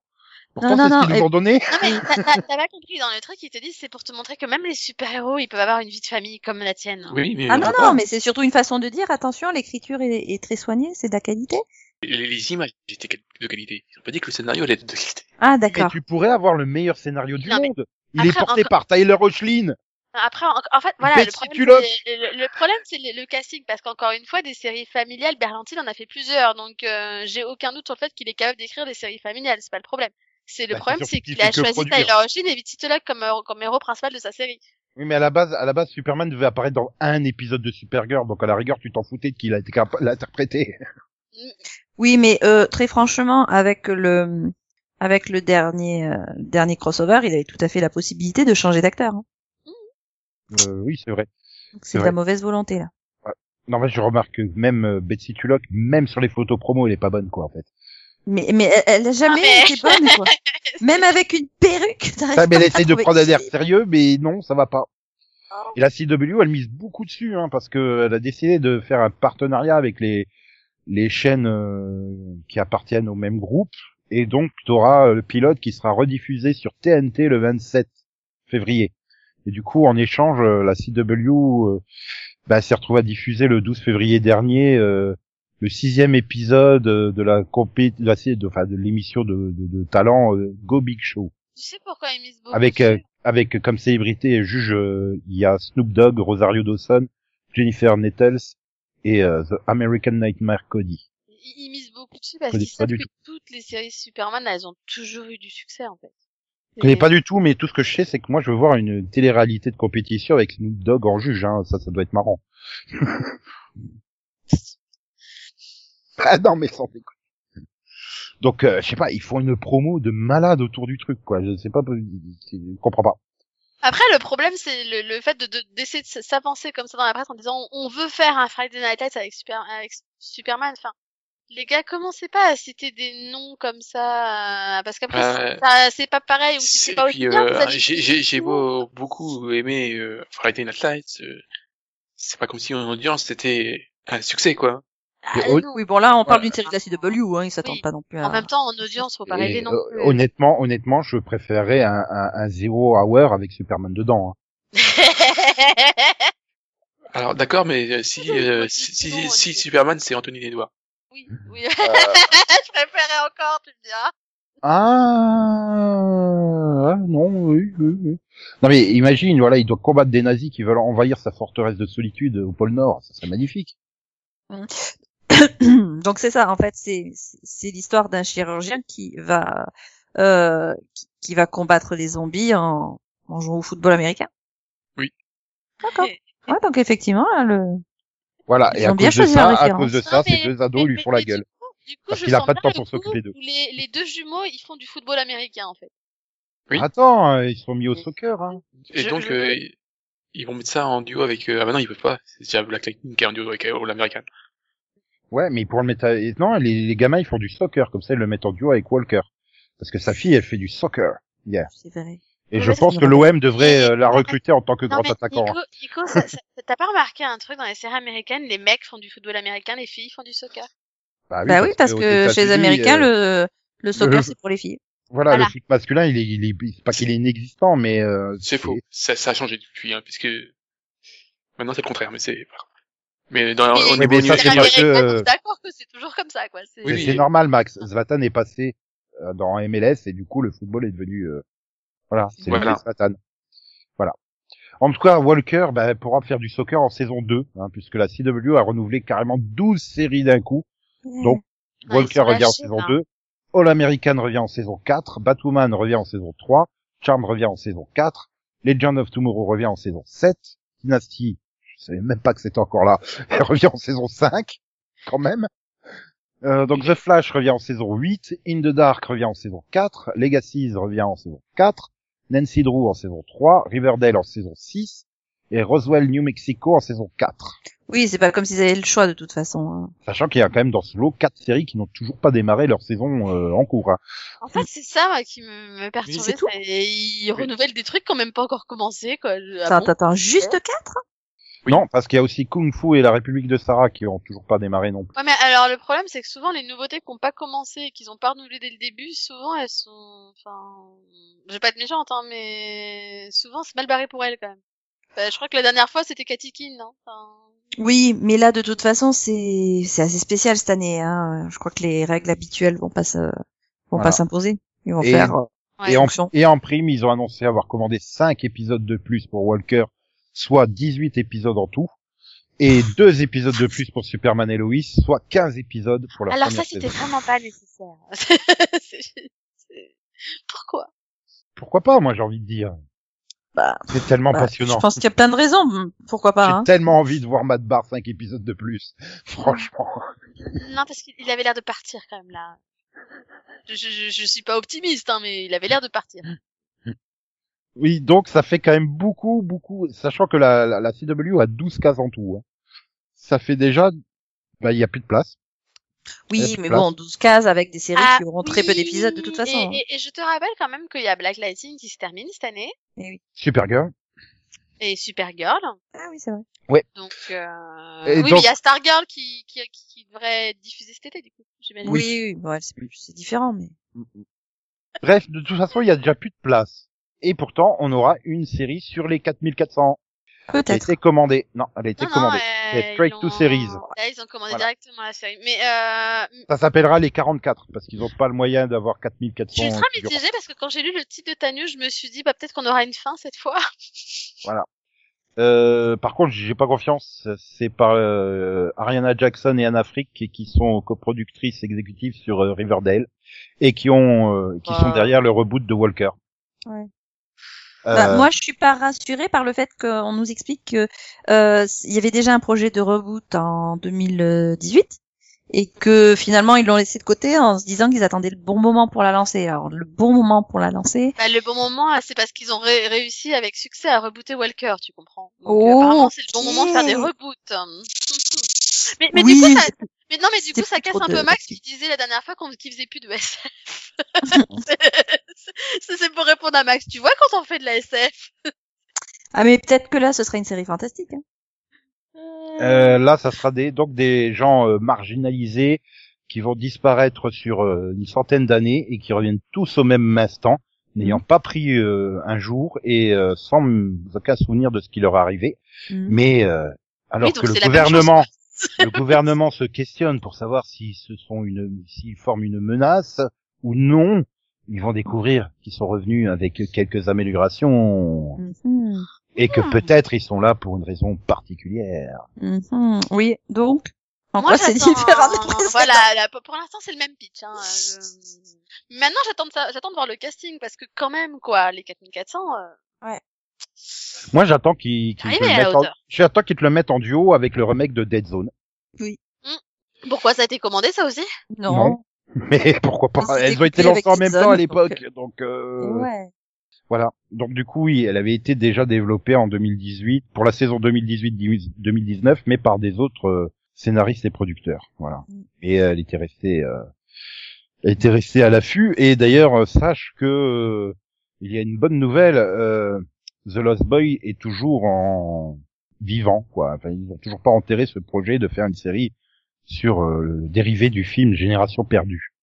Pourtant, Non, c'est non, ce qu'ils non, nous et- ont donné. Non mais t'as pas compris dans le truc ils te disent c'est pour te montrer que même les super héros ils peuvent avoir une vie de famille comme la tienne. Oui, mais Ah non, pourquoi non, mais c'est surtout une façon de dire, attention, l'écriture est, est très soignée, c'est de la qualité. les, les images étaient de qualité. Ils ont pas dit que le scénario allait être de qualité. Ah, Mais d'accord. tu pourrais avoir le meilleur scénario du Non, monde. Il est porté encore- par Tyler Hoechlin. Après, en, en fait, voilà, le problème, c'est le, le problème, c'est le, le casting, parce qu'encore une fois, des séries familiales, Berlanti en a fait plusieurs, donc euh, j'ai aucun doute sur le fait qu'il est capable d'écrire des séries familiales, c'est pas le problème. C'est le Bah, problème, c'est qu'il a choisi produire. Tyler Hoechlin et Betsy Tulloch comme, euh, comme héros principal de sa série. Oui, mais à la base, à la base, Superman devait apparaître dans un épisode de Supergirl, donc à la rigueur, tu t'en foutais qu'il a été capable de l'interpréter. Oui, mais euh, très franchement, avec le avec le dernier euh, dernier crossover, il avait tout à fait la possibilité de changer d'acteur. hein. Euh, oui, c'est vrai. C'est de la mauvaise volonté là. Non, mais je remarque que même euh, Betsy Tulloch, même sur les photos promo, elle est pas bonne, quoi, en fait. Mais mais elle, elle a jamais Ah, mais- été bonne quoi. Même avec une perruque. t'arrives Ah, mais elle essaie de prendre un air sérieux, mais non, ça va pas. Et la CW, elle mise beaucoup dessus, hein, parce que elle a décidé de faire un partenariat avec les les chaînes euh, qui appartiennent au même groupe, et donc tu auras le pilote qui sera rediffusé sur TNT le 27 février. Et du coup, en échange, euh, la CW euh, bah, s'est retrouvée à diffuser le 12 février dernier euh, le sixième épisode euh, de la compé de, enfin, de l'émission de, de, de talent euh, Go Big Show. Tu sais pourquoi ils misent beaucoup Avec euh, avec comme célébrité juge, euh, il y a Snoop Dogg, Rosario Dawson, Jennifer Nettles et euh, The American Nightmare Cody. Ils, ils misent beaucoup dessus parce qu'ils savent que toutes les séries Superman, elles ont toujours eu du succès en fait. Je connais pas du tout, mais tout ce que je sais, c'est que moi, je veux voir une télé-réalité de compétition avec Snoop Dogg en juge. Hein. Ça, ça doit être marrant. ah non, mais sans déconner. Donc, euh, je sais pas, ils font une promo de malade autour du truc, quoi. Je sais pas, je comprends pas. Après, le problème, c'est le, le fait de de- d'essayer de, s- s'avancer comme ça dans la presse en disant on, veut faire un Friday Night Lights avec, Super, avec Superman. Enfin, les gars, commencez pas à citer des noms comme ça, euh, parce qu'après, ça- c'est pas pareil ou si c'est pas aussi euh, allez- j'ai j'ai- j'ai beau beaucoup aimé euh, Friday Night Lights, euh, c'est pas comme si en audience c'était un succès quoi. Ah, non. Oui, bon là, on parle Ouais. d'une série de la CW, hein, ils s'attendent Oui. pas non plus à... En même temps, en audience, faut pas rêver non euh, plus. honnêtement, honnêtement, je préférerais un, un, un Zero Hour avec Superman dedans. hein. Alors d'accord, mais euh, si euh, si, sinon, si, si était- Superman c'est Anthony Edouard. oui, oui. je préférais encore, tu me diras. Ah, ah, non, oui, oui, oui. Non mais imagine, voilà, il doit combattre des nazis qui veulent envahir sa forteresse de solitude au pôle Nord. Ça serait magnifique. Donc c'est ça, en fait, c'est c'est l'histoire d'un chirurgien qui va euh, qui, qui va combattre les zombies en, en jouant au football américain. Oui. D'accord. Ouais, donc effectivement, le Voilà. Ils et à cause de ça, à cause de ça, Non, ces mais- deux ados mais- lui font la gueule. coup- Du coup, Parce qu'il a pas de temps pour s'occuper d'eux. Les, les deux jumeaux, ils font du football américain, en fait. Oui. Attends, euh, ils sont mis au soccer. Hein. Et Je- donc je- euh, ils vont mettre ça en duo avec euh, ah bah non ils peuvent pas, c'est déjà Black Lightning qui est en duo avec euh, l'américaine. Ouais, mais pour le mettre, à... non, les, les gamins ils font du soccer, comme ça ils le mettent en duo avec Walker, parce que sa fille elle fait du soccer. Yeah. c'est vrai. Et Ouais, je pense c'est que l'OM devrait euh, la recruter en tant que Non, grand mais attaquant. Nico, Nico, ça- ça- t'as pas remarqué un truc dans les séries américaines, les mecs font du football américain, les filles font du soccer. bah oui, parce aux que chez les Américains, euh, le le soccer le- c'est pour les filles. Voilà, Voilà. le foot masculin, il est, il est, c'est pas qu'il est inexistant, mais euh, C'est faux. Ça, ça a changé depuis, hein, puisque maintenant c'est le contraire, mais c'est. Mais dans, Mais- au mais niveau ça, Les c'est parce que, euh, d'accord que c'est toujours comme ça, quoi. C'est- Oui, Mais normal, Max. Zlatan est passé euh, dans MLS et du coup le football est devenu, euh, voilà, c'est Voilà. Zlatan. Voilà. En tout cas, Walker bah, pourra faire du soccer en saison 2, hein, puisque la CW a renouvelé carrément 12 séries d'un coup. Donc, Ouais, Walker ils sont revient en saison là. 2, All American revient en saison 4, Batwoman revient en saison 3, Charm revient en saison 4, Legend of Tomorrow revient en saison 7, Dynasty, je savais même pas que c'était encore là, elle revient en saison 5, quand même. Euh, donc The Flash revient en saison 8, In the Dark revient en saison 4, Legacies revient en saison 4, Nancy Drew en saison 3, Riverdale en saison 6, et Roswell, New Mexico en saison 4. Oui, c'est pas comme s'ils avaient le choix de toute façon. hein. Sachant qu'il y a quand même dans ce lot quatre séries qui n'ont toujours pas démarré leur saison euh, en cours. hein. En fait, c'est ça, moi, qui me, me perturbait. Ils renouvellent des trucs qui ont même pas encore commencé, quoi. Ah Attends, bon attends, attends, juste quatre? Oui. Non, parce qu'il y a aussi Kung Fu et la République de Sarah qui ont toujours pas démarré non plus. Ouais, mais alors le problème, c'est que souvent les nouveautés qui n'ont pas commencé et qu'ils ont pas renouvelé dès le début, souvent elles sont, enfin, je vais pas être méchante, hein, mais souvent c'est mal barré pour elles quand même. Bah, je crois que la dernière fois c'était Cathy Keane, non enfin... Oui, mais là de toute façon c'est c'est assez spécial cette année. Hein. Je crois que les règles habituelles vont pas se vont Voilà. pas s'imposer. Ils vont Et- faire. euh, Ouais. et, en, et en prime, ils ont annoncé avoir commandé 5 épisodes de plus pour Walker, soit 18 épisodes en tout, et deux épisodes de plus pour Superman et Lois, soit 15 épisodes pour la Alors première ça c'était vraiment pas nécessaire. C'est- c'est- Pourquoi? Pourquoi pas, moi j'ai envie de dire. Bah, C'est tellement bah, passionnant. Je pense qu'il y a plein de raisons. hmm, Pourquoi pas J'ai hein. tellement envie de voir Matt Barr 5 épisodes de plus. Franchement. Non, parce qu'il il avait l'air de partir quand même là. Je, je, je, je suis pas optimiste, hein, mais il avait l'air de partir. Oui, donc ça fait quand même beaucoup, beaucoup, sachant que la, la, la CW a 12 cases en tout. hein. Ça fait déjà, bah il y a plus de place. Oui, mais bon, 12 cases avec des séries Ah, qui auront très peu oui, d'épisodes de toute façon. hein. Et, et, et je te rappelle quand même qu'il y a Black Lightning qui se termine cette année Eh oui. Supergirl. et Supergirl. Ah oui, c'est vrai. Donc, euh... Et oui, donc- mais il y a Stargirl qui, qui, qui, qui devrait être diffusée cet été, du coup, j'imagine. Oui, oui, ouais, c'est c'est différent, mais. Bref, de toute façon, il y a déjà plus de place. Et pourtant, on aura une série sur les 4400. Elle a Peut-être. été commandée. Non, elle a été Non, non, commandée. euh, C'est straight to series. Là, ils ont commandé Voilà. directement la série. Mais euh, Ça s'appellera les 44 parce qu'ils n'ont pas le moyen d'avoir 4400. je suis ultra mitigée parce que quand j'ai lu le titre de ta news, je me suis dit, bah, peut-être qu'on aura une fin cette fois. Euh, par contre, j'ai pas confiance. C'est par euh, Ariana Jackson et Anna Frick qui, qui sont coproductrices exécutives sur euh, Riverdale et qui ont euh, qui sont derrière le reboot de Walker. Ouais. Euh, Bah, moi, je suis pas rassurée par le fait qu'on nous explique que euh, il y avait déjà un projet de reboot en 2018 et que finalement ils l'ont laissé de côté en se disant qu'ils attendaient le bon moment pour la lancer. Alors le bon moment pour la lancer. Bah, le bon moment, c'est parce qu'ils ont ré- réussi avec succès à rebooter Walker, tu comprends. Donc, Oh, euh, apparemment, c'est le bon moment de faire des reboots. mais, mais oui, du coup, ça, mais non, mais du coup, ça casse un de- peu Max qui disait la dernière fois qu'on qu'il faisait plus de SF. C'est- c'est pour répondre à Max. Tu vois quand on fait de la SF ah mais peut-être que là ce serait une série fantastique. hein. Euh, là, ça sera des, donc des gens euh, marginalisés qui vont disparaître sur euh, une centaine d'années et qui reviennent tous au même instant, n'ayant Mhm. pas pris euh, un jour et euh, sans aucun souvenir de ce qui leur est arrivé. Mhm. Mais euh, alors Oui, que le chose, gouvernement. Le gouvernement se questionne pour savoir si ce sont une, s'ils forment une menace ou non, ils vont découvrir qu'ils sont revenus avec quelques améliorations Mhm. et que Hmm. peut-être ils sont là pour une raison particulière. Mhm. Oui, donc en Moi, quoi c'est différent Voilà, là, pour l'instant, c'est le même pitch. Hein. je- Maintenant, j'attends de, ça- j'attends de voir le casting parce que quand même, quoi, les 4400. euh, Moi, j'attends qu'ils qu'ils Arrivé te en... j'attends qu'ils te le mettent en duo avec le remake de Dead Zone. Pourquoi ça a été commandé, ça aussi? Non. Non. Mais pourquoi pas? Elles ont été lancées en même temps à l'époque, donc euh, Ouais. voilà. Donc du coup, oui, elle avait été déjà développée en 2018 pour la saison 2018-2019, mais par des autres euh, scénaristes et producteurs. Voilà. Mm. Et euh, elle était restée, euh, elle était restée à l'affût. Et d'ailleurs, euh, sache que euh, il y a une bonne nouvelle. euh, The Lost Boy est toujours en vivant, quoi. Enfin, ils ont toujours pas enterré ce projet de faire une série sur euh, le dérivé du film Génération perdue.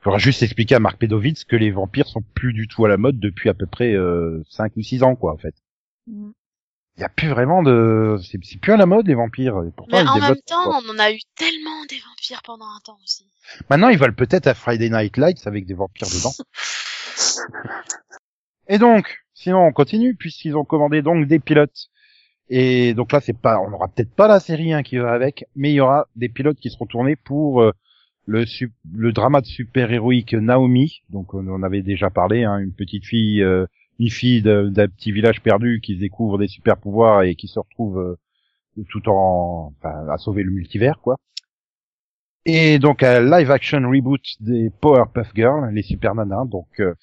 Faudra juste expliquer à Mark Pedovitz que les vampires sont plus du tout à la mode depuis à peu près euh, 5 ou 6 ans, quoi, en fait. Mhm. Il y a plus vraiment de, c'est plus à la mode les vampires. Et pourtant, Mais ils en même temps, on en a eu tellement des vampires pendant un temps aussi. Maintenant, ils veulent peut-être à Friday Night Lights avec des vampires dedans. Et donc, sinon, on continue puisqu'ils ont commandé donc des pilotes. Et donc là, c'est pas, on aura peut-être pas la série qui va avec, mais il y aura des pilotes qui seront tournés pour euh, le le drama de super héroïque Naomi. Donc on en avait déjà parlé, hein, une petite fille, euh, une fille d'un petit village perdu qui découvre des super pouvoirs et qui se retrouve euh, tout en, enfin, à sauver le multivers, quoi. Et donc un live action reboot des Powerpuff Girls, les super nanas. Donc euh,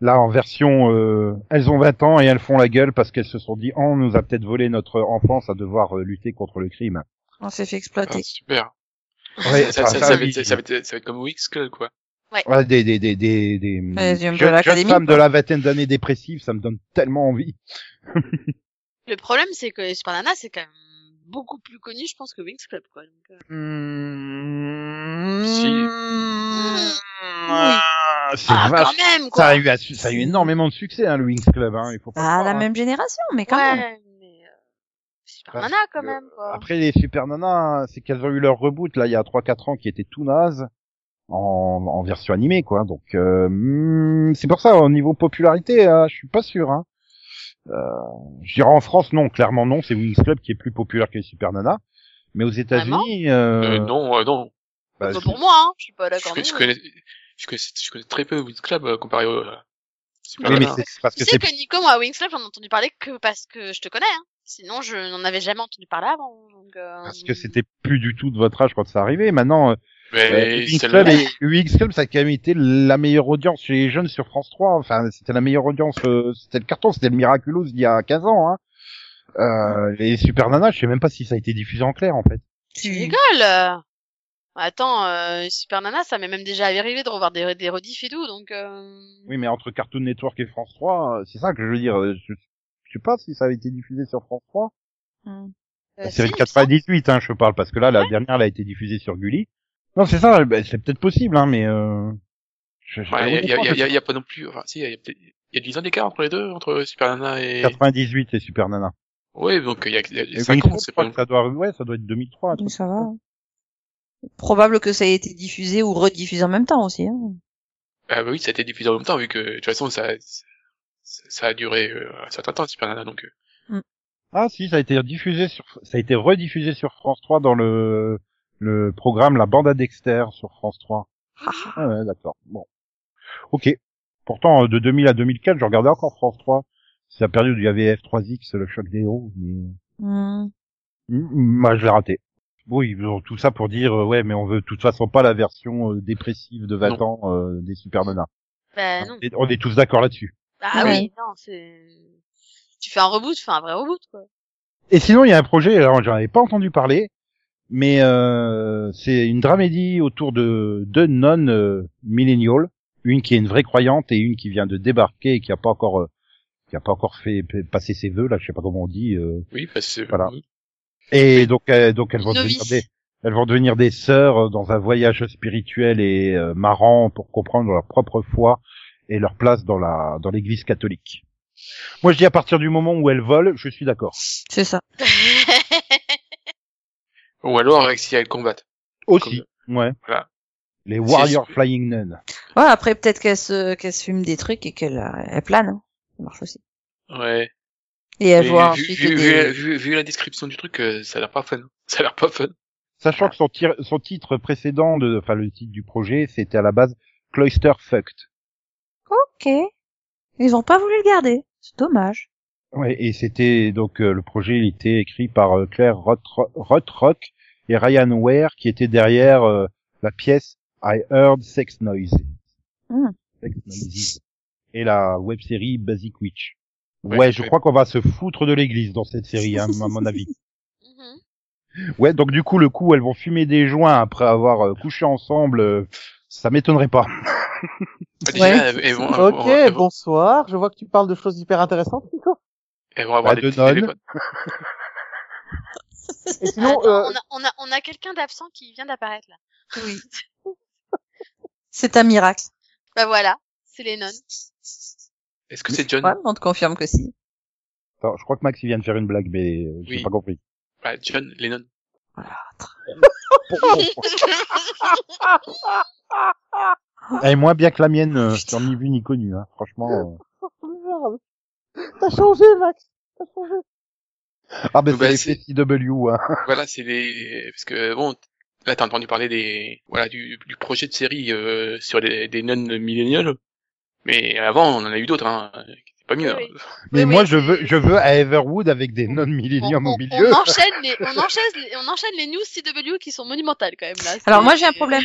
là en version, euh, elles ont 20 ans et elles font la gueule parce qu'elles se sont dit, oh, on nous a peut-être volé notre enfance à devoir euh, lutter contre le crime. On s'est fait Ah, exploiter. super. Ouais, ça, ça, ça, ça, ça, va être, ça, va être, ça va être comme Wix Skull, quoi. Ouais, des des des des des Ouais, du jeunes, Academy, femmes de la vingtaine d'années dépressives, ça me donne tellement envie. Le problème, c'est que les Super Nana, c'est quand même beaucoup plus connu, je pense, que Wings Club, quoi. Donc, euh, Si. Ah, c'est Ah, vache. quand même, Ça quoi. a eu ça a eu énormément de succès hein, le Wings Club hein, il faut pas Ah, croire, la hein. même génération, mais quand ouais, même. mais euh, Super Parce Nana, quand que, même, quoi. Après les Super Nanas, c'est qu'elles ont eu leur reboot là il y a 3-4 ans qui était tout naze en, en version animée quoi. Donc euh, hmm, c'est pour ça au niveau popularité, euh, je suis pas sûr. Hein. Euh, je dirais en France non, clairement non, c'est Wings Club qui est plus populaire que les Super Nanas. Mais aux États-Unis, euh, Euh, non, euh, non. bah, je- pour moi, hein, je suis pas Je, d'accord. je non, connais, je connais, je connais très peu Wings Club euh, comparé au. Super mais Nana. c'est Tu sais que Nico, moi, à Wings Club, j'en ai entendu parler que parce que je te connais, hein. Sinon, je n'en avais jamais entendu parler avant. Donc, euh... parce que c'était plus du tout de votre âge quand ça arrivait. Maintenant, euh, Mais c'est Club, et, ça a quand même été la meilleure audience chez les jeunes sur France 3. Enfin, c'était la meilleure audience, euh, c'était le carton, c'était le Miraculous il y a 15 ans. Hein. Euh, les Super Nanas, je sais même pas si ça a été diffusé en clair en fait. Tu rigoles euh. Attends, euh, Super Nana, ça m'est même déjà arrivé de revoir des, des rediffs et tout, donc... Euh... Oui, mais entre Cartoon Network et France 3, euh, c'est ça que je veux dire. Je, je sais pas si ça a été diffusé sur France 3. Hmm. euh, La série il de me semble. 98, hein, je parle, parce que là, la dernière, elle a été diffusée sur Gulli. Non, c'est ça, bah, c'est peut-être possible, hein, mais... Euh... je- je- Ouais, il y y, y, y a pas non plus, enfin, si, il y a peut-être, il y a 10 ans d'écart entre les deux, entre Super Nana et... 98, c'est Super Nana. Ouais, donc il y a, y a Et 5 Wings ans, c'est pas ça doit, ouais, ça doit être 2003. un Oui, truc ça va. Probable que ça ait été diffusé ou rediffusé en même temps aussi. Hein. Ah bah oui, ça a été diffusé en même temps, vu que, de toute façon, ça, ça, ça a duré euh, un certain temps, Super Nana, donc... euh, Ah si, ça a été diffusé sur, ça a été rediffusé sur France 3 dans le le programme La Bande à Dexter sur France 3. Ah ouais, d'accord. Bon. Ok. Pourtant, de 2000 à 2004, je regardais encore France 3. C'est la période où il y avait F3X, le choc des héros, mais Hmm. Mm, moi je l'ai raté. Oui, ils ont tout ça pour dire euh, ouais, mais on veut de toute façon pas la version euh, dépressive de 20 Non. ans euh, des Super Nanas. Bah non. Et on est tous d'accord là-dessus. Ah Ouais. oui, non, c'est... Tu fais un reboot, tu fais un vrai reboot, quoi. Et sinon, il y a un projet, alors j'en avais pas entendu parler, mais euh, c'est une dramédie autour de deux nonnes euh, millennials, une qui est une vraie croyante et une qui vient de débarquer et qui a pas encore euh, qui a pas encore fait passer ses vœux là, je sais pas comment on dit. euh. Oui, parce que Voilà. Et donc euh, donc elles vont devenir des elles vont devenir des sœurs dans un voyage spirituel et euh, marrant pour comprendre leur propre foi et leur place dans la dans l'église catholique. Moi je dis à partir du moment où elles volent, je suis d'accord. C'est ça. Ou alors avec si elles combattent. Aussi. Ouais. Voilà. Les Warrior Flying Nun. Ouais, après peut-être qu'elle se qu'elle se fume des trucs et qu'elle euh, elle plane. hein. Ça marche aussi. Ouais. Et elle Mais voit vu, vu, des... vu, vu- vu la description du truc, euh, ça a l'air pas fun. Ça a l'air pas fun. Sachant que son, tir- son titre précédent, de, enfin le titre du projet, c'était à la base Cloister Fucked. Ok. Ils ont pas voulu le garder. C'est dommage. Ouais, et c'était donc euh, le projet, il était écrit par euh, Claire Rothrock et Ryan Ware, qui était derrière euh, la pièce I Heard Sex Noises. Hmm. Sex Noises. Et la web série Basic Witch. Ouais, Ouais, je crois qu'on va se foutre de l'église dans cette série, hein, à mon avis. Mhm. Ouais, donc du coup, le coup, elles vont fumer des joints après avoir euh, couché ensemble, euh, ça m'étonnerait pas. Déjà, Ouais. Ok, bonsoir. Je vois que tu parles de choses hyper intéressantes, Nico. Elles vont avoir Bah, des de petits nonnes. téléphones. Et sinon, Attends, euh, on a, on a, on a quelqu'un d'absent qui vient d'apparaître, là. Oui. C'est un miracle. Bah voilà, c'est les nonnes. Est-ce que c'est John? Ouais, on te confirme que si. Attends, je crois que Max il vient de faire une blague, mais euh, j'ai Oui. pas compris. Bah, John Lennon. Elle est moins bien que la mienne, euh, sur ni vu ni connu, hein. franchement. T'as changé, Max. T'as changé. Ah ben Bah, c'est les CW, hein. Voilà, c'est les parce que bon, là t'as entendu parler des voilà du, du projet de série euh, sur les, des nonnes milléniales, mais avant on en a eu d'autres, hein. qui étaient pas mieux. Oui, hein. Mais moi oui, je veux, je veux à Everwood avec des non On, millénium on- au milieu. on enchaîne les, on enchaîne les, on enchaîne les news CW qui sont monumentales quand même là. Alors moi j'ai un problème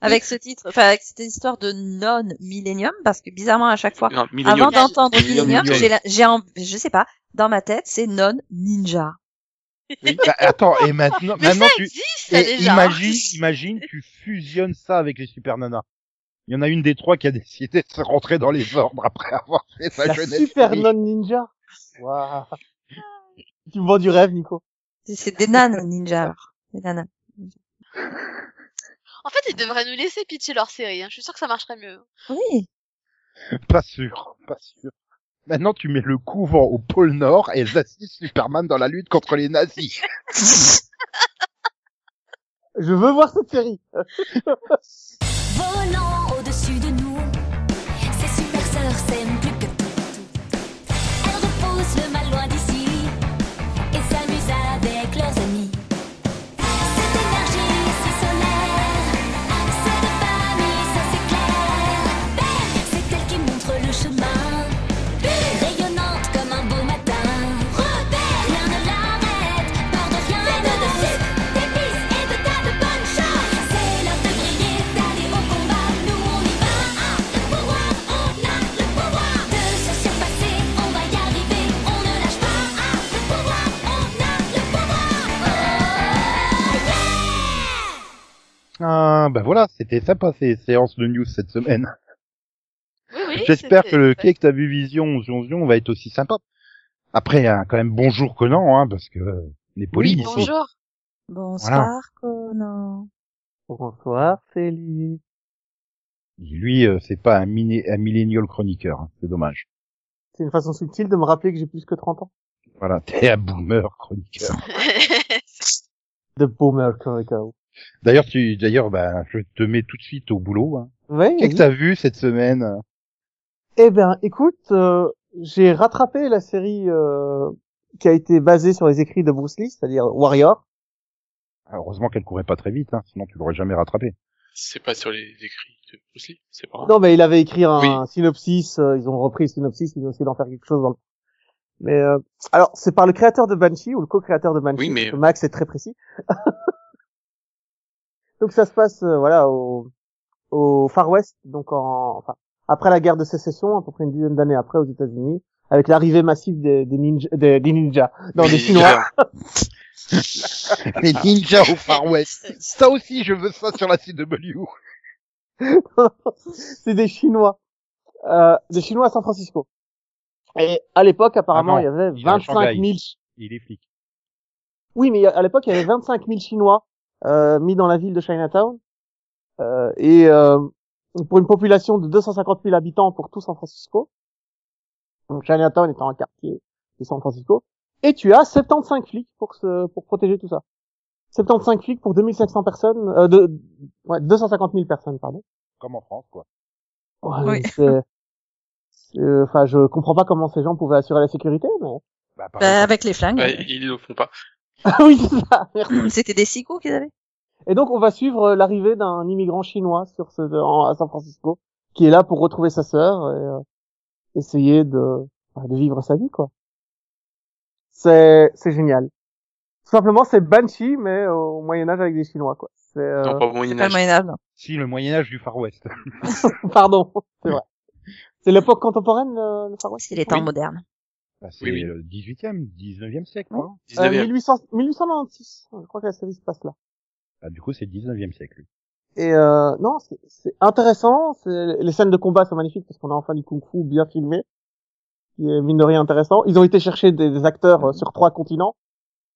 avec ce titre, enfin avec cette histoire de non millénium parce que bizarrement à chaque fois, Non, avant d'entendre Millennium, millénium, j'ai en- je sais pas, dans ma tête c'est non ninja. Bah, attends, et maintenant, Mais maintenant ça tu, existe ça et déjà. imagine, imagine, tu fusionnes ça avec les Super Nanas. Il y en a une des trois qui a décidé de se rentrer dans les ordres après avoir fait sa La jeunesse. super non ninja. Waouh. Tu me vends du rêve, Nico. C'est- des nanes ninja. alors. Des nanas. En fait, ils devraient nous laisser pitcher leur série. Hein. Je suis sûre que ça marcherait mieux. Oui. Pas sûr, pas sûr. Maintenant, tu mets le couvent au pôle Nord et elles assistent Superman dans la lutte contre les nazis. Je veux voir cette série. Volant Ah, ben voilà, c'était sympa ces séances de news cette semaine. Oui, oui. J'espère que le quai que t'as vu Vision, Zion Zion va être aussi sympa. Après, hein, quand même bonjour Conan, hein, parce que euh, on est poli Oui, ici. bonjour. Bonsoir Conan. Bonsoir, Félix. Lui, euh, c'est pas un, mini, un millennial chroniqueur, hein, c'est dommage. C'est une façon subtile de me rappeler que j'ai plus que 30 ans. Voilà, t'es un boomer chroniqueur. De Boomer Chronicle. D'ailleurs, tu, d'ailleurs, ben, je te mets tout de suite au boulot. Hein. Ouais. Qu'est-ce que t'as vu cette semaine? Eh ben, écoute, euh, j'ai rattrapé la série euh, qui a été basé sur les écrits de Bruce Lee, c'est-à-dire Warrior. Ah, Heureusement qu'elle courait pas très vite, hein, sinon tu l'aurais jamais rattrapé. C'est pas sur les écrits de Bruce Lee, c'est pas grave. Non, mais il avait écrit un Oui. synopsis, euh, ils ont repris le synopsis, ils ont essayé d'en faire quelque chose dans le... Mais euh, alors, c'est par le créateur de Banshee ou le co-créateur de Banshee, Oui, mais- Max est très précis. donc ça se passe euh, voilà au, au Far West, donc en enfin après la guerre de sécession, à peu près une dizaine d'années après aux États-Unis, avec l'arrivée massive des, des ninja, des, des ninjas, non des Chinois. Les ninjas au Far West. Ça aussi, je veux ça sur la CW. c'est des Chinois, euh, des Chinois à San Francisco. Et à l'époque, apparemment, Ah non, il y avait il est à 25 Shanghai. 000 Il est flic. Oui, mais à l'époque, il y avait 25 000 Chinois mis dans la ville de Chinatown. Euh, et euh, pour une population de 250 000 habitants pour tout San Francisco. Donc Chinatown étant un quartier de San Francisco. Et tu as 75 flics pour se, pour protéger tout ça. 75 flics pour 2500 personnes, euh, de, ouais, 250 000 personnes, pardon. Comme en France, quoi. Ouais, Oui. c'est- c'est- Enfin, je comprends pas comment ces gens pouvaient assurer la sécurité, mais... Bah, par Bah, avec les flingues. Ouais, ils le font pas. Ah oui, c'est ça, merci. C'était des sicots qu'ils avaient? Et donc, on va suivre euh, l'arrivée d'un immigrant chinois sur ce, en- à San Francisco, qui est là pour retrouver sa sœur et euh, essayer de, bah, de vivre sa vie, quoi. C'est, c'est génial. Tout simplement, c'est Banshee, mais au Moyen Âge avec des Chinois, quoi. C'est, euh, Non, pas au Moyen Âge. Moyen Âge. non. si, le Moyen-Âge du Far West. pardon, c'est vrai. C'est l'époque contemporaine, le, le Far West? C'est les temps Oui. modernes. Bah, c'est Oui, oui. le 18e, 19e siècle, quoi. Euh, 19e. 1800, 1896. Je crois que la série se passe là. Ah, du coup, c'est le 19e siècle. lui. Et euh, non, c'est intéressant. Les scènes de combat sont magnifiques parce qu'on a enfin du kung-fu bien filmé, qui est mine de rien intéressant. Ils ont été chercher des, des acteurs euh, sur trois continents.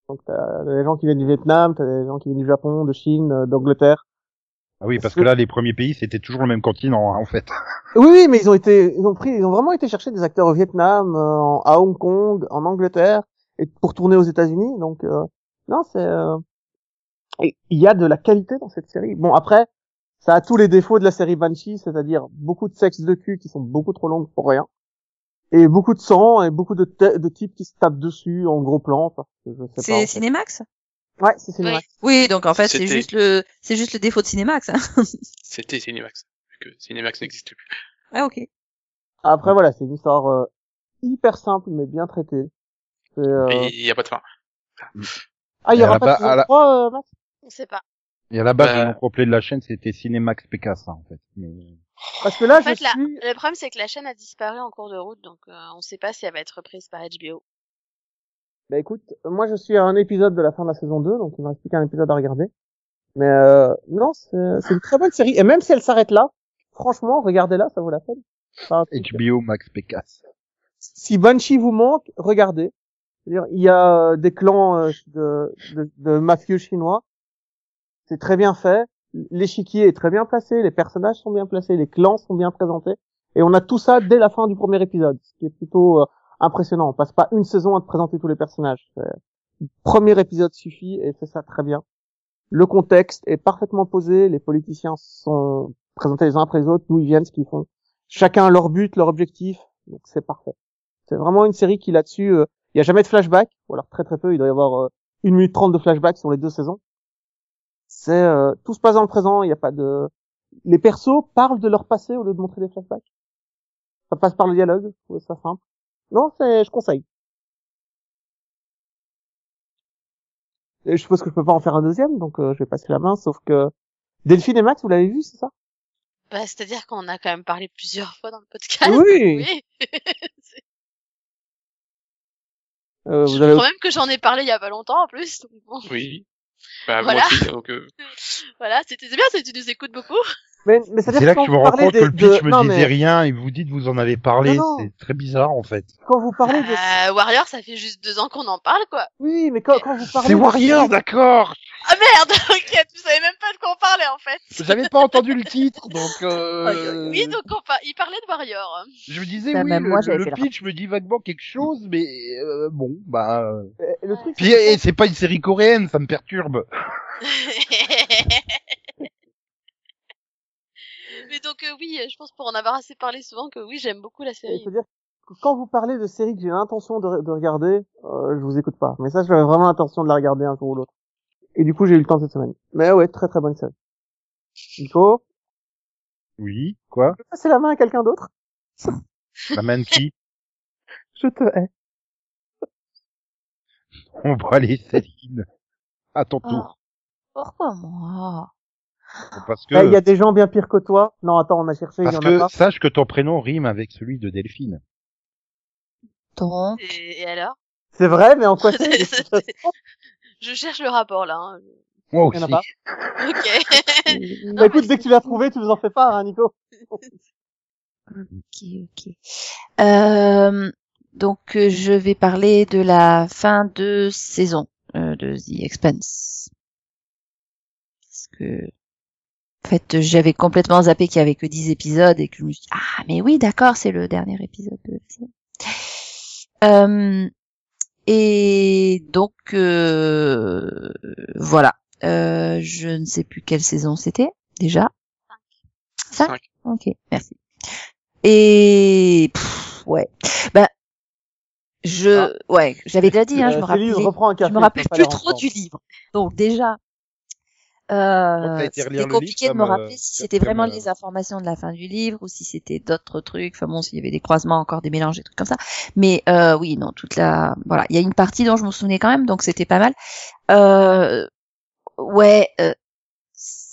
Donc t'as des gens qui viennent du Vietnam, t'as des gens qui viennent du Japon, de Chine, euh, d'Angleterre. Ah oui, parce que que- là, les premiers pays, c'était toujours le même continent, hein, en fait. Oui, oui, mais ils ont été, ils ont pris, ils ont vraiment été chercher des acteurs au Vietnam, euh, à Hong Kong, en Angleterre, et pour tourner aux États-Unis. Donc euh, non, c'est euh, il y a de la qualité dans cette série. Bon après, ça a tous les défauts de la série Banshee, c'est-à-dire beaucoup de sexes de cul qui sont beaucoup trop longues pour rien, et beaucoup de sang et beaucoup de, de types qui se tapent dessus en gros plan. Pas. en C'est fait. Cinémax Ouais, c'est Oui. Cinemax. Oui, donc en fait, c'est juste le, c'est juste le défaut de Cinémax. Hein. C'était Cinemax. Vu que Cinemax n'existe plus. ah, ok. Après voilà, c'est une histoire euh, hyper simple mais bien traitée. Euh, Et il y a pas de fin. Ah, il y aura pas de à la- 3, euh, Max? On sait pas. Et à la base, Bah- le nom complet de la chaîne, c'était Cinemax hein, en fait. Mais... Parce que là, En fait, je suis... le problème c'est que la chaîne a disparu en cours de route, donc euh, on sait pas si elle va être reprise par HBO. Bah écoute, moi je suis à un épisode de la fin de la saison 2, donc il me reste plus qu'un épisode à regarder. Mais euh, non, c'est une très bonne série. Et même si elle s'arrête là, franchement, regardez-la, ça vaut la peine. Enfin, HBO Max Pécasse. si Banshee vous manque, regardez. C'est-à-dire, il y a euh, des clans euh, de, de, de mafieux chinois. C'est très bien fait. L'échiquier est très bien placé, les personnages sont bien placés, les clans sont bien présentés. Et on a tout ça dès la fin du premier épisode, ce qui est plutôt euh, impressionnant. On passe pas une saison à te présenter tous les personnages. Le premier épisode suffit et fait ça très bien. Le contexte est parfaitement posé, les politiciens sont présentés les uns après les autres, d'où ils viennent, ce qu'ils font. Chacun leur but, leur objectif, donc c'est parfait. C'est vraiment une série qui là-dessus, euh, il y a jamais de flashback, ou alors très très peu, il doit y avoir euh, une minute trente de flashback sur les deux saisons. C'est euh, tout se passe dans le présent, il n'y a pas de. Les persos parlent de leur passé au lieu de montrer des flashbacks. Ça passe par le dialogue, je ça simple. Non, c'est, je conseille. Et je suppose que je peux pas en faire un deuxième, donc euh, je vais passer la main, sauf que Delphine et Max, vous l'avez vu, c'est ça? Bah, c'est-à-dire qu'on a quand même parlé plusieurs fois dans le podcast. Oui. Oui. euh, Je Vous avez crois même que j'en ai parlé il y a pas longtemps en plus. donc bon. Oui. Bah, Voilà. moi aussi, donc, euh, Voilà, c'était bien, c'est- tu nous écoutes beaucoup. Mais, mais C'est là que je me vous rends compte des- que le pitch de- me non, disait mais rien et vous dites vous en avez parlé. C'est très bizarre, en fait. quand vous parlez de... Euh, Warrior, ça fait juste deux ans qu'on en parle, quoi. Oui, mais quand, quand vous parlez... C'est de- Warrior, d'accord Ah merde, ok, tu savais même pas de quoi on parlait en fait. J'avais pas entendu le titre, donc... Euh... Oui, donc on par- il parlait de Warrior. Je me disais, Bah, oui, même le, moi, j'avais le pitch me dit vaguement quelque chose, mais euh, bon, bah... euh, Le truc, Puis c'est pas une série coréenne, ça me perturbe. Mais donc euh, oui, je pense pour en avoir assez parlé souvent que oui, j'aime beaucoup la série. c'est-à-dire quand vous parlez de séries que j'ai l'intention de, de regarder, euh, je vous écoute pas. Mais ça, j'avais vraiment l'intention de la regarder un jour ou l'autre. Et du coup, j'ai eu le temps cette semaine. Mais ouais, très très bonne série. Nico, Oui, quoi? Je peux passer la main à quelqu'un d'autre? La main de qui? Je te hais. On va aller, Céline. À ton tour. Pourquoi moi? Parce que, Eh, Il y a des gens bien pires que toi. Non, attends, on a cherché, il y parce en a que pas. sache que ton prénom rime avec celui de Delphine. Donc, Et, et alors? C'est vrai, mais en quoi c'est Je cherche le rapport là. hein. Moi Il y en aussi. a pas. Ok. Bah écoute, dès que tu l'as trouvé, tu nous en fais part, hein, Nico. ok, ok. Euh, donc, euh, je vais parler de la fin de saison euh, de The Expanse. Parce que, en fait, j'avais complètement zappé qu'il y avait que 10 épisodes et que je me suis dit, ah, mais oui, d'accord, c'est le dernier épisode de la saison. Euh, et donc, euh, voilà. Euh, je ne sais plus quelle saison c'était, déjà. Cinq. Cinq. Ok, merci. Et pff, ouais, ben je ouais, j'avais déjà dit, hein, je me rappelais, je rappelle plus trop du livre. Donc déjà, euh, c'était compliqué livre de me euh, rappeler si c'était vraiment euh, les informations de la fin du livre ou si c'était d'autres trucs. Enfin bon, s'il y avait des croisements, encore des mélanges, des trucs comme ça. Mais euh, oui, non, toute la voilà, il y a une partie dont je me souvenais quand même, donc c'était pas mal. Euh, ouais. Euh,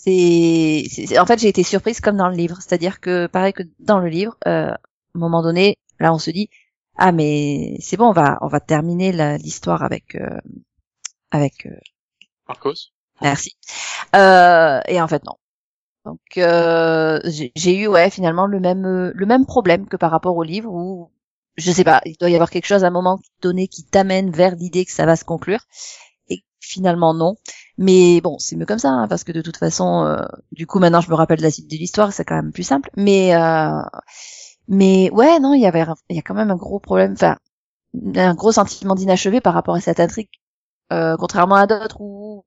c'est, en fait j'ai été surprise comme dans le livre, c'est-à-dire que pareil que dans le livre, euh, à un moment donné, là on se dit ah mais c'est bon, on va on va terminer l'histoire avec euh, avec euh, Marcos? Merci. Euh, et en fait non. Donc euh, j'ai eu ouais finalement le même euh, le même problème que par rapport au livre où je sais pas, il doit y avoir quelque chose à un moment donné qui t'amène vers l'idée que ça va se conclure et finalement non. Mais bon, c'est mieux comme ça hein, parce que de toute façon, euh, du coup maintenant je me rappelle de la suite de l'histoire, c'est quand même plus simple. Mais euh, mais ouais non, il y avait il y a quand même un gros problème, enfin un gros sentiment d'inachevé par rapport à cette intrigue, euh, contrairement à d'autres où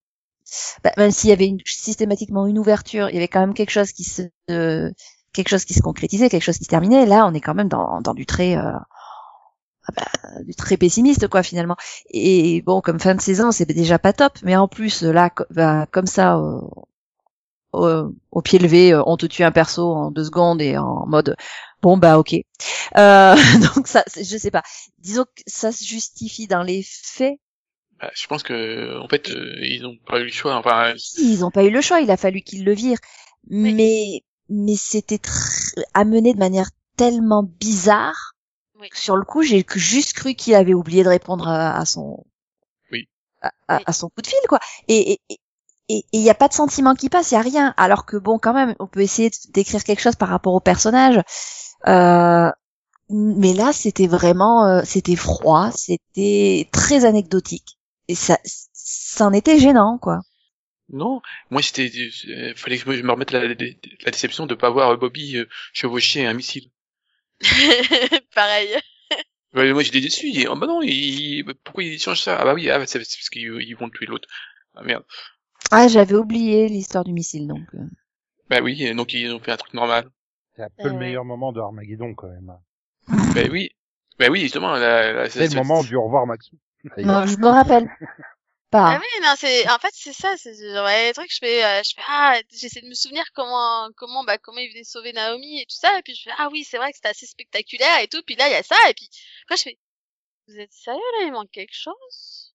bah, même s'il y avait une- systématiquement une ouverture, il y avait quand même quelque chose qui se euh, quelque chose qui se concrétisait, quelque chose qui se terminait. Là, on est quand même dans, dans du très euh, ah bah, du très pessimiste quoi finalement. Et bon, comme fin de saison, c'est déjà pas top, mais en plus là, bah, comme ça, euh, au, au pied levé, euh, on te tue un perso en deux secondes et en mode bon bah ok. Euh, donc ça, je sais pas. Disons que ça se justifie dans les faits. Bah, je pense que en fait euh, ils ont pas eu le choix. Enfin, Ils ont pas eu le choix, il a fallu qu'ils le virent. Mais mais c'était tr- amené de manière tellement bizarre. Oui. que Sur le coup, j'ai juste cru qu'il avait oublié de répondre à, à son Oui. à, à- Oui. à son coup de fil quoi. Et et et- et il y a pas de sentiment qui passe, il y a rien. Alors que bon, quand même, on peut essayer de- d'écrire quelque chose par rapport au personnage. Euh, mais là, c'était vraiment, euh, c'était froid, c'était très anecdotique. Et ça, ça en était gênant, quoi. non, moi c'était, euh, fallait que je me- remette la, la, la déception de pas voir euh, Bobby euh, chevaucher un missile. Pareil. Moi j'étais déçu. Oh bah non, il, pourquoi il change ça? Ah bah oui, ah, bah, c'est parce qu'ils ils vont tuer l'autre. Ah merde. Ah, j'avais oublié l'histoire du missile, donc. euh. Bah oui, donc ils ont fait un truc normal. C'est un peu le Euh, meilleur moment de Armageddon quand même. Bah oui, bah oui justement. La, la, C'est le moment du au revoir Maxou. Non, je me rappelle Ah pas. oui, non, c'est, en fait, c'est ça, c'est, genre, ouais, les trucs, je fais, euh, je fais, ah, j'essaie de me souvenir comment, comment, bah, comment il venait sauver Naomi et tout ça, et puis je fais, ah oui, c'est vrai que c'était assez spectaculaire et tout, puis là, il y a ça, et puis, après, je fais, vous êtes sérieux, là, il manque quelque chose?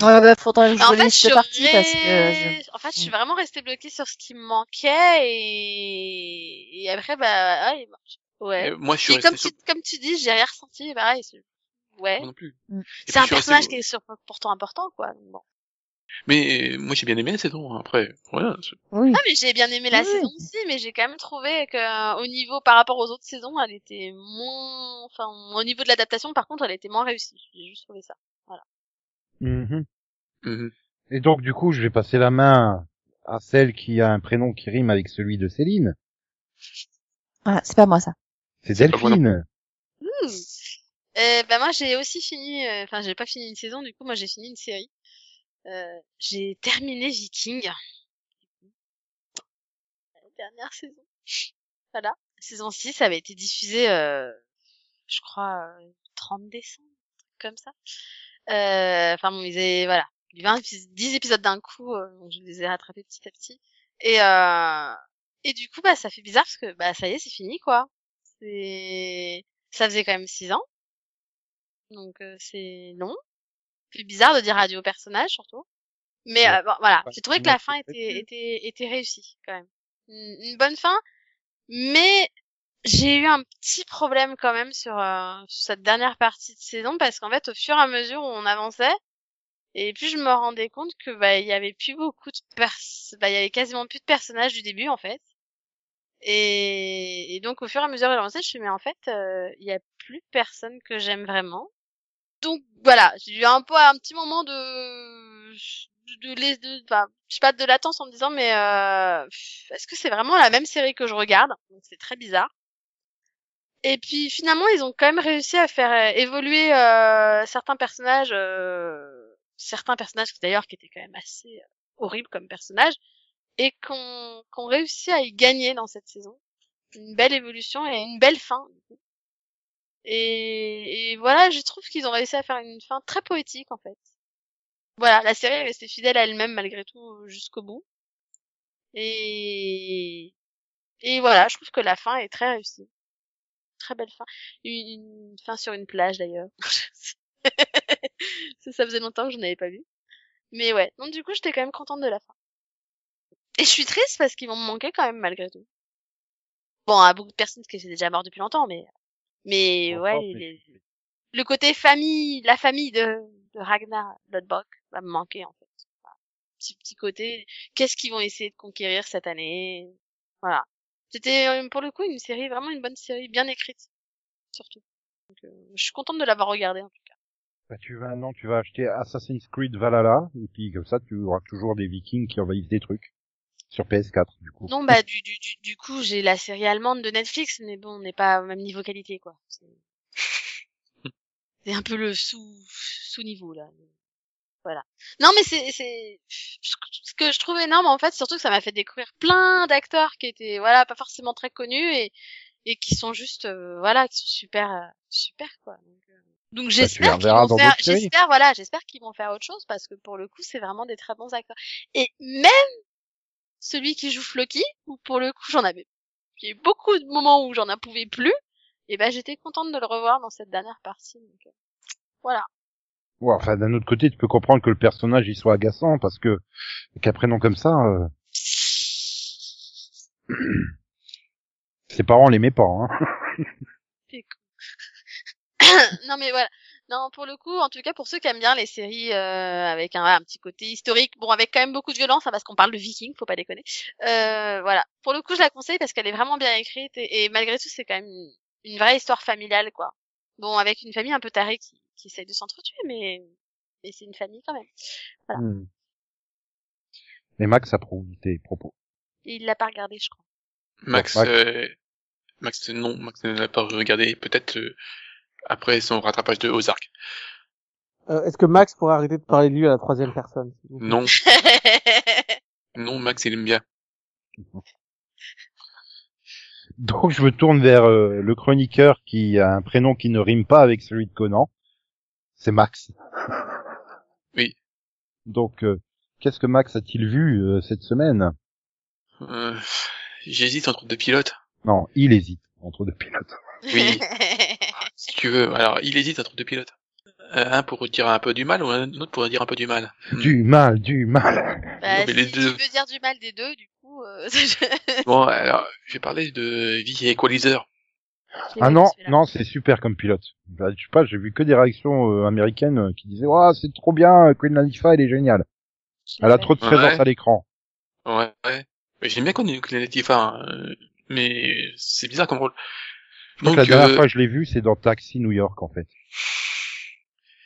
Ouais, bah, faudrait que je en fait, je partie re- parce que je... en fait, je suis Mm. vraiment restée bloquée sur ce qui me manquait et, et après, bah, ah, il marche. Ouais. Euh, moi je suis Et comme sur... tu, comme tu dis, j'ai rien ressenti, pareil, ouais. Moi non plus. Mm. C'est un resté- personnage qui est sur- pourtant important, quoi. Bon. Mais euh, moi j'ai bien aimé la saison. hein, Après, voilà. Oui. Ah mais j'ai bien aimé la Oui. saison aussi, mais j'ai quand même trouvé que euh, au niveau par rapport aux autres saisons, elle était moins, enfin au niveau de l'adaptation, par contre, elle était moins réussie. J'ai juste trouvé ça. Mhm. Mhm. Et donc du coup, je vais passer la main à celle qui a un prénom qui rime avec celui de Céline. Voilà, c'est pas moi ça. C'est Delphine. Hmm. Euh, bah moi j'ai aussi fini, euh, enfin j'ai pas fini une saison, du coup moi j'ai fini une série. Euh, j'ai terminé Viking. La dernière saison. Voilà. Saison 6 avait été diffusée euh, je crois, euh, 30 décembre, comme ça. Euh, Enfin bon, ils avaient, voilà, 20, épis- 10 épisodes d'un coup, euh, donc je les ai rattrapés petit à petit. Et, euh, et du coup, bah, ça fait bizarre parce que, bah, ça y est, c'est fini, quoi. C'est, ça faisait quand même 6 ans. Donc, euh, c'est long. C'est bizarre de dire adieu au personnage, surtout. Mais Ouais. euh, bon, voilà, j'ai trouvé que la fin était, était, était réussie, quand même. Une, une bonne fin, mais j'ai eu un petit problème quand même sur, euh, sur cette dernière partie de saison parce qu'en fait, au fur et à mesure où on avançait, et puis je me rendais compte que bah il y avait plus beaucoup de pers, bah il y avait quasiment plus de personnages du début en fait. Et, et donc au fur et à mesure où j'avançais, je me suis dit, mais en fait, euh, il y a plus personne que j'aime vraiment. Donc voilà, j'ai eu un peu un petit moment de de, de, de enfin, je sais pas de latence en me disant mais euh, est-ce que c'est vraiment la même série que je regarde? Donc c'est très bizarre. Et puis finalement, ils ont quand même réussi à faire euh, évoluer euh, certains personnages, euh, certains personnages d'ailleurs qui étaient quand même assez euh, horribles comme personnages, et qu'on qu'on réussi à y gagner dans cette saison. Une belle évolution et une belle fin. du coup. Et, voilà, je trouve qu'ils ont réussi à faire une fin très poétique en fait. Voilà, la série est restée fidèle à elle-même malgré tout jusqu'au bout. Et et voilà, je trouve que la fin est très réussie. Très belle fin. Une, fin sur une plage d'ailleurs. ça, faisait longtemps que je n'avais pas vu. Mais ouais, donc du coup j'étais quand même contente de la fin. Et je suis triste parce qu'ils vont me manquer quand même malgré tout. Bon, à beaucoup de personnes qui étaient déjà mortes depuis longtemps, mais mais ouais, les- le côté famille, la famille de, de Ragnar Lodbrok va me manquer en fait. Voilà. Petit petit côté, qu'est-ce qu'ils vont essayer de conquérir cette année? Voilà. C'était euh, pour le coup une série, vraiment une bonne série, bien écrite, surtout. Donc, euh, je suis contente de l'avoir regardée en tout cas. Bah, tu vas, non, tu vas acheter Assassin's Creed Valhalla, et puis comme ça, tu auras toujours des vikings qui envahissent des trucs. Sur PS4, du coup. Non, bah du, du, du, du coup, j'ai la série allemande de Netflix, mais bon, on n'est pas au même niveau qualité, quoi. C'est un peu le sous sous niveau là. Voilà. Non, mais c'est c'est ce que je trouve énorme en fait, surtout que ça m'a fait découvrir plein d'acteurs qui étaient voilà pas forcément très connus et et qui sont juste euh, voilà qui sont super euh, super quoi. Donc, euh, donc j'espère qu'ils vont faire j'espère voilà j'espère qu'ils vont faire autre chose parce que pour le coup c'est vraiment des très bons acteurs. Et même celui qui joue Floki, où pour le coup j'en avais il y a eu beaucoup de moments où j'en pouvais plus, et ben j'étais contente de le revoir dans cette dernière partie. Donc, euh, voilà. Ouais, enfin, d'un autre côté, tu peux comprendre que le personnage, il soit agaçant, parce que, qu'un prénom comme ça, euh, ses parents l'aimaient pas, hein. non mais voilà. Non, pour le coup, en tout cas pour ceux qui aiment bien les séries euh, avec un, un petit côté historique, bon avec quand même beaucoup de violence, hein, parce qu'on parle de Vikings, faut pas déconner. Euh, voilà. Pour le coup, je la conseille parce qu'elle est vraiment bien écrite et, et malgré tout, c'est quand même une, une vraie histoire familiale, quoi. Bon, avec une famille un peu tarée qui, qui essaie de s'entretuer, mais mais c'est une famille quand même. Voilà. Et Max approuve tes propos. Il l'a pas regardé, je crois. Max, Max. euh, Max, non, Max ne l'a pas regardé, peut-être euh, après son rattrapage de Ozark. Euh, Est-ce que Max pourrait arrêter de parler de lui à la troisième personne Non, non, Max, il aime bien. Donc, je me tourne vers euh, le chroniqueur qui a un prénom qui ne rime pas avec celui de Conan. C'est Max. Oui. Donc, euh, qu'est-ce que Max a-t-il vu euh, cette semaine? Euh, J'hésite entre deux pilotes. Non, il hésite entre deux pilotes. Oui. Si tu veux, alors il hésite entre deux pilotes. Euh, un pour dire un peu du mal ou un autre pour dire un peu du mal? Hmm. Du mal, du mal. Bah, mais les si deux. tu veux dire du mal des deux, du coup. Euh... Bon, alors, je vais parler de vie Equalizer. Ah non, non, c'est super comme pilote. Bah, je sais pas, j'ai vu que des réactions euh, américaines euh, qui disaient "Waouh, c'est trop bien, Queen Latifah, elle est géniale. Elle a trop de Ouais. présence à l'écran." Ouais, ouais. J'aime bien qu'on ait une Latifah, hein, mais c'est bizarre comme rôle. Je crois Donc, que la dernière euh, fois que je l'ai vue, c'est dans Taxi New York en fait.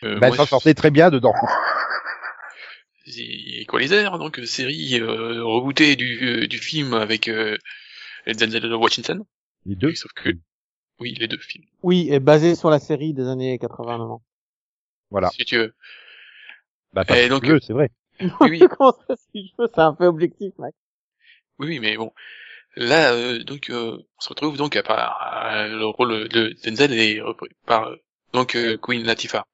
euh, bah, s'en sortait très bien dedans. c'est Equalizer, donc euh, série euh, rebootée du, euh, du film avec euh, Denzel Washington. Les deux. Sauf que, oui, les deux films, Oui, et basé sur la série des années 89. Voilà. si tu veux. Bah, pas Et si donc, tu veux, c'est vrai. Oui, oui. Comment ça, si je veux, c'est un peu objectif, Max. Oui, oui, mais bon. Là, euh, donc, euh, on se retrouve donc à- le rôle de Denzel est repris par euh, donc euh, Queen Latifah.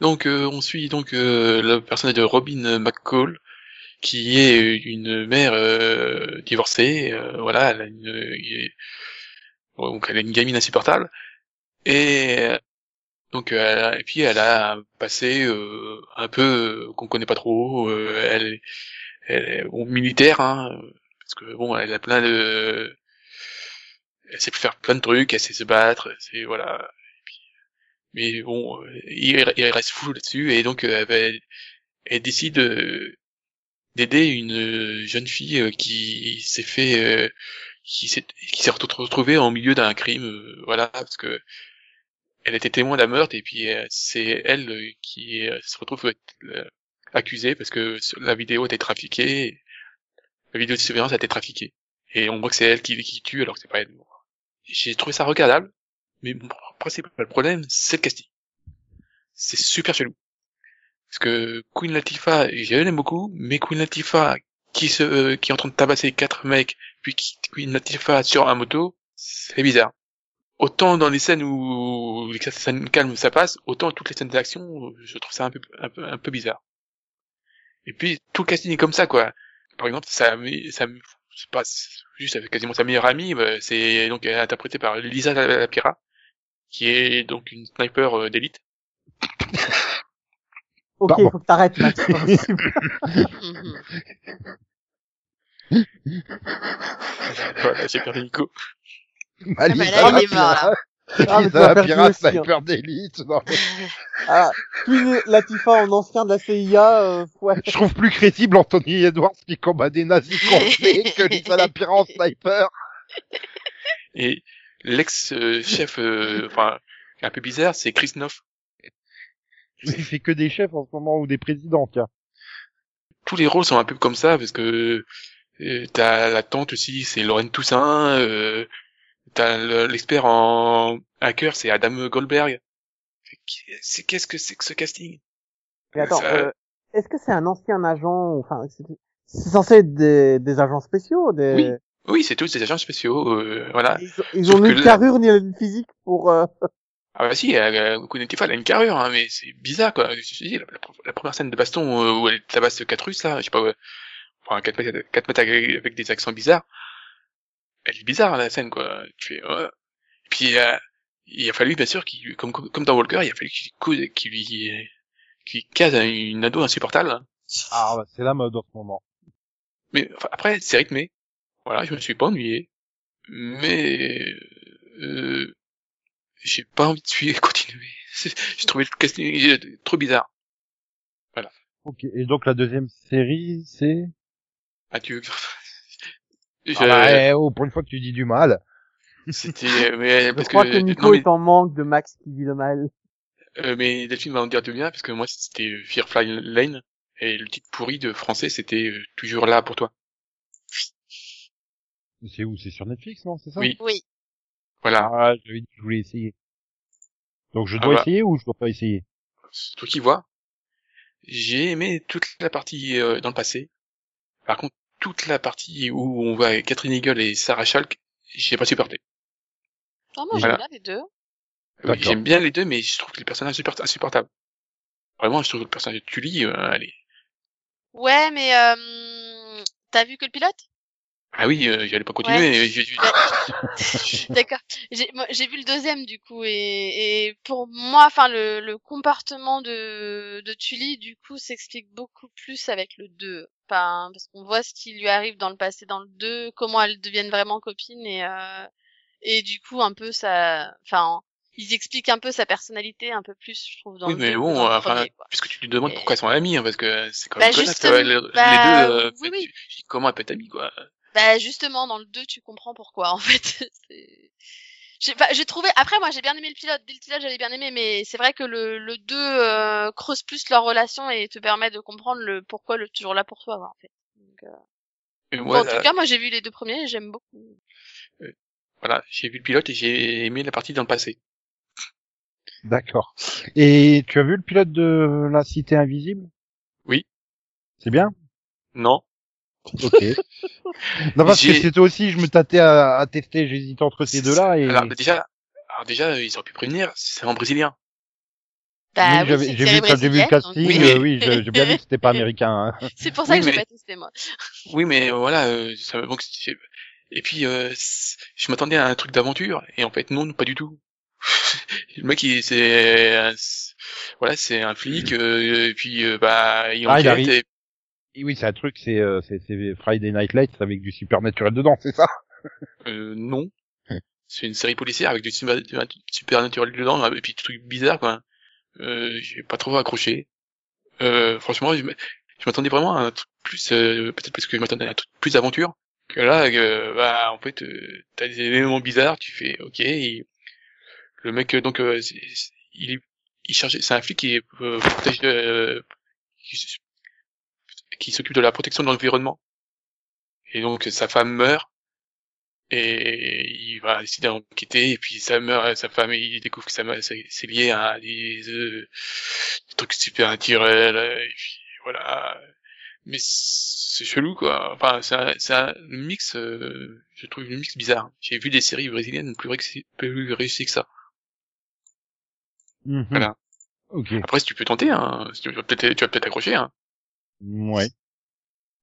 Donc, euh, on suit donc le personnage de Robin McCall, qui est une mère divorcée. voilà, elle a une, donc elle a une gamine insupportable. Et donc, euh, et puis elle a un passé euh, un peu qu'on connaît pas trop. euh, elle, elle est bon, militaire, hein, parce que bon, elle a plein de, elle sait faire plein de trucs, elle sait se battre, c'est voilà. Mais bon, il, reste fou là-dessus et donc euh, elle, décide euh, d'aider une jeune fille euh, qui s'est fait, qui s'est retrouvée en milieu d'un crime, voilà, parce que elle était témoin d'un meurtre et puis c'est elle qui se retrouve accusée parce que la vidéo été trafiquée, la vidéo de surveillance a été trafiquée et on voit que c'est elle qui, tue alors que c'est pas elle. J'ai trouvé ça regardable, mais mon principal problème c'est le casting. C'est super chelou. Parce que Queen Latifah, je l'aime beaucoup, mais Queen Latifah qui se, euh, qui est en train de tabasser quatre mecs, puis qui, Queen Latifah sur un moto, c'est bizarre. Autant dans les scènes où les scènes calmes ça passe, autant toutes les scènes d'action, je trouve ça un peu, un peu, un peu bizarre. Et puis tout le casting est comme ça quoi. Par exemple, ça, ça, c'est pas juste avec quasiment sa meilleure amie, bah, c'est donc interprété par Lisa Lapira, qui est donc une sniper euh, d'élite. Ok, Pardon. il faut que t'arrêtes, Max. Mhm. voilà, j'ai perdu Nico. Ah bah là, il est mort, là. Ah, mais Lisa aussi, hein. sniper d'élite. Non, mais Ah, Queen Latifah en ancien de la CIA, euh, ouais. Je trouve plus crédible Anthony Edwards qui combat des nazis complets que Lisa Lapira en sniper. Et l'ex-chef, euh, enfin, un peu bizarre, c'est Chris Noff. Il fait que des chefs en ce moment ou des présidents, tiens. Tous les rôles sont un peu comme ça, parce que euh, t'as la tante aussi, c'est Lorraine Toussaint, euh, l'expert en hacker, c'est Adam Goldberg. C'est qu'est-ce que c'est que ce casting? Mais attends, Ça- euh, est-ce que c'est un ancien agent, enfin, c'est censé être des, des agents spéciaux, des... Oui. Oui, c'est tous des agents spéciaux, euh, voilà. Ils, ils ont ni une carrure ni une physique pour, euh, Ah bah si, euh, Queen Latifah, elle a une carrure, hein, mais c'est bizarre quoi. Je dis, la, la- la première scène de baston euh, où elle tabasse quatre Russes là, je sais pas, enfin quatre mètres, avec des accents bizarres. Elle est bizarre la scène quoi. Tu fais, ouais. Et puis euh, il a fallu bien sûr qu'il, comme comme dans Walker, il a fallu qu'il qu'il lui qu'il case une ado insupportable. Ah, bah, c'est la mode en ce moment. Mais enfin, après c'est rythmé. Voilà, je me suis pas ennuyé, mais euh, j'ai pas envie de suivre continuer. J'ai trouvé le casting trop bizarre. Ok. Et donc la deuxième série, c'est? Adieu. Je- ah bah, eh, oh, pour une fois que tu dis du mal. C'était, mais je parce crois que, que Nico non, mais, est en manque de Max qui dit le mal. euh, mais Delphine va en dire du bien parce que moi c'était Firefly Lane et le titre pourri de français c'était euh, toujours là pour toi. C'est où? C'est sur Netflix, non? C'est ça? Oui. Oui. Voilà. Ah, j'avais dit que je voulais essayer. Donc je Ah dois bah. essayer ou je dois pas essayer? C'est toi qui vois. J'ai aimé toute la partie euh, dans le passé. Par contre, toute la partie où on voit Catherine Eagle et Sarah Schalk, j'ai pas supporté. Non, moi, j'aime bien les deux. Oui. J'aime bien les deux, mais je trouve que les personnages sont insupportables. Vraiment, je trouve que le personnage de Tully, euh, allez. Ouais, mais euh, t'as vu que le pilote? Ah oui, euh, j'allais pas continuer. Ouais. j'ai- j'ai- D'accord. J'ai moi, j'ai vu le deuxième du coup et, et pour moi, enfin le, le comportement de de Tully du coup s'explique beaucoup plus avec le 2. Enfin, parce qu'on voit ce qui lui arrive dans le passé dans le 2, comment elles deviennent vraiment copines et euh, et du coup un peu ça, enfin ils expliquent un peu sa personnalité un peu plus, je trouve dans oui, le mais 2 que bon, enfin, puisque tu lui demandes Et- pourquoi elles sont amies, hein, parce que c'est quand Bah, même connasse, ouais, les, bah, les deux, euh, oui, oui. tu- tu dis, comment elle peut être amie, quoi. Bah justement dans le 2 tu comprends pourquoi en fait. C'est- j'ai trouvé après moi j'ai bien aimé le pilote dès le pilote j'avais bien aimé mais c'est vrai que le le 2 euh, creuse plus leur relation et te permet de comprendre le pourquoi le toujours là pour toi en fait. Donc, euh, Et bon, moi, en tout là, cas moi j'ai vu les deux premiers et j'aime beaucoup. voilà, j'ai vu le pilote et j'ai aimé la partie dans le passé. D'accord. Et tu as vu le pilote de La Cité Invisible? Oui. C'est bien? Non. Ok. non parce que c'était aussi, je me tâtais à, à tester, j'hésitais entre ces deux-là et Alors déjà, alors déjà, ils auraient pu prévenir, c'est en brésilien. Bah Oui, oui, j'ai vu j'ai vu le casting, Oui, euh, mais- oui, je- j'ai bien vu que c'était pas américain. hein. C'est pour ça Oui, que j'ai mais- pas testé moi. Oui, mais voilà, euh, ça, donc, c'est- et puis euh, je m'attendais à un truc d'aventure, et en fait non, pas du tout. le mec, il, c'est, voilà, c'est un flic, euh, et puis euh, bah il Ah, il enquête, arrive. et- Et oui, c'est un truc, c'est euh, Friday Night Lights avec du supernatural dedans, c'est ça? Euh, non. C'est une série policière avec du super- supernatural dedans, et puis des trucs bizarres, quoi. Euh, j'ai pas trop accroché. Euh, franchement, je m'attendais vraiment à un truc plus, euh, peut-être parce que je m'attendais à un truc plus d'aventure. Que là, bah, en fait, euh, t'as des éléments bizarres, tu fais, ok, le mec, euh, donc, euh, il est, il cherche, c'est un flic qui est, protège, qui, qui s'occupe de la protection de l'environnement. Et donc, sa femme meurt, et il va décider d'enquêter, et puis sa meurt, sa femme, il découvre que ça c'est lié à des, euh, des trucs super naturels, et puis voilà. Mais c'est chelou, quoi. Enfin, c'est un, mix, euh, je trouve le mix bizarre. J'ai vu des séries brésiliennes plus, réussi- plus réussies que ça. Mhm. Voilà. Après, si tu peux tenter, hein, si tu vas peut-être, tu vas peut-être accrocher, hein. Ouais.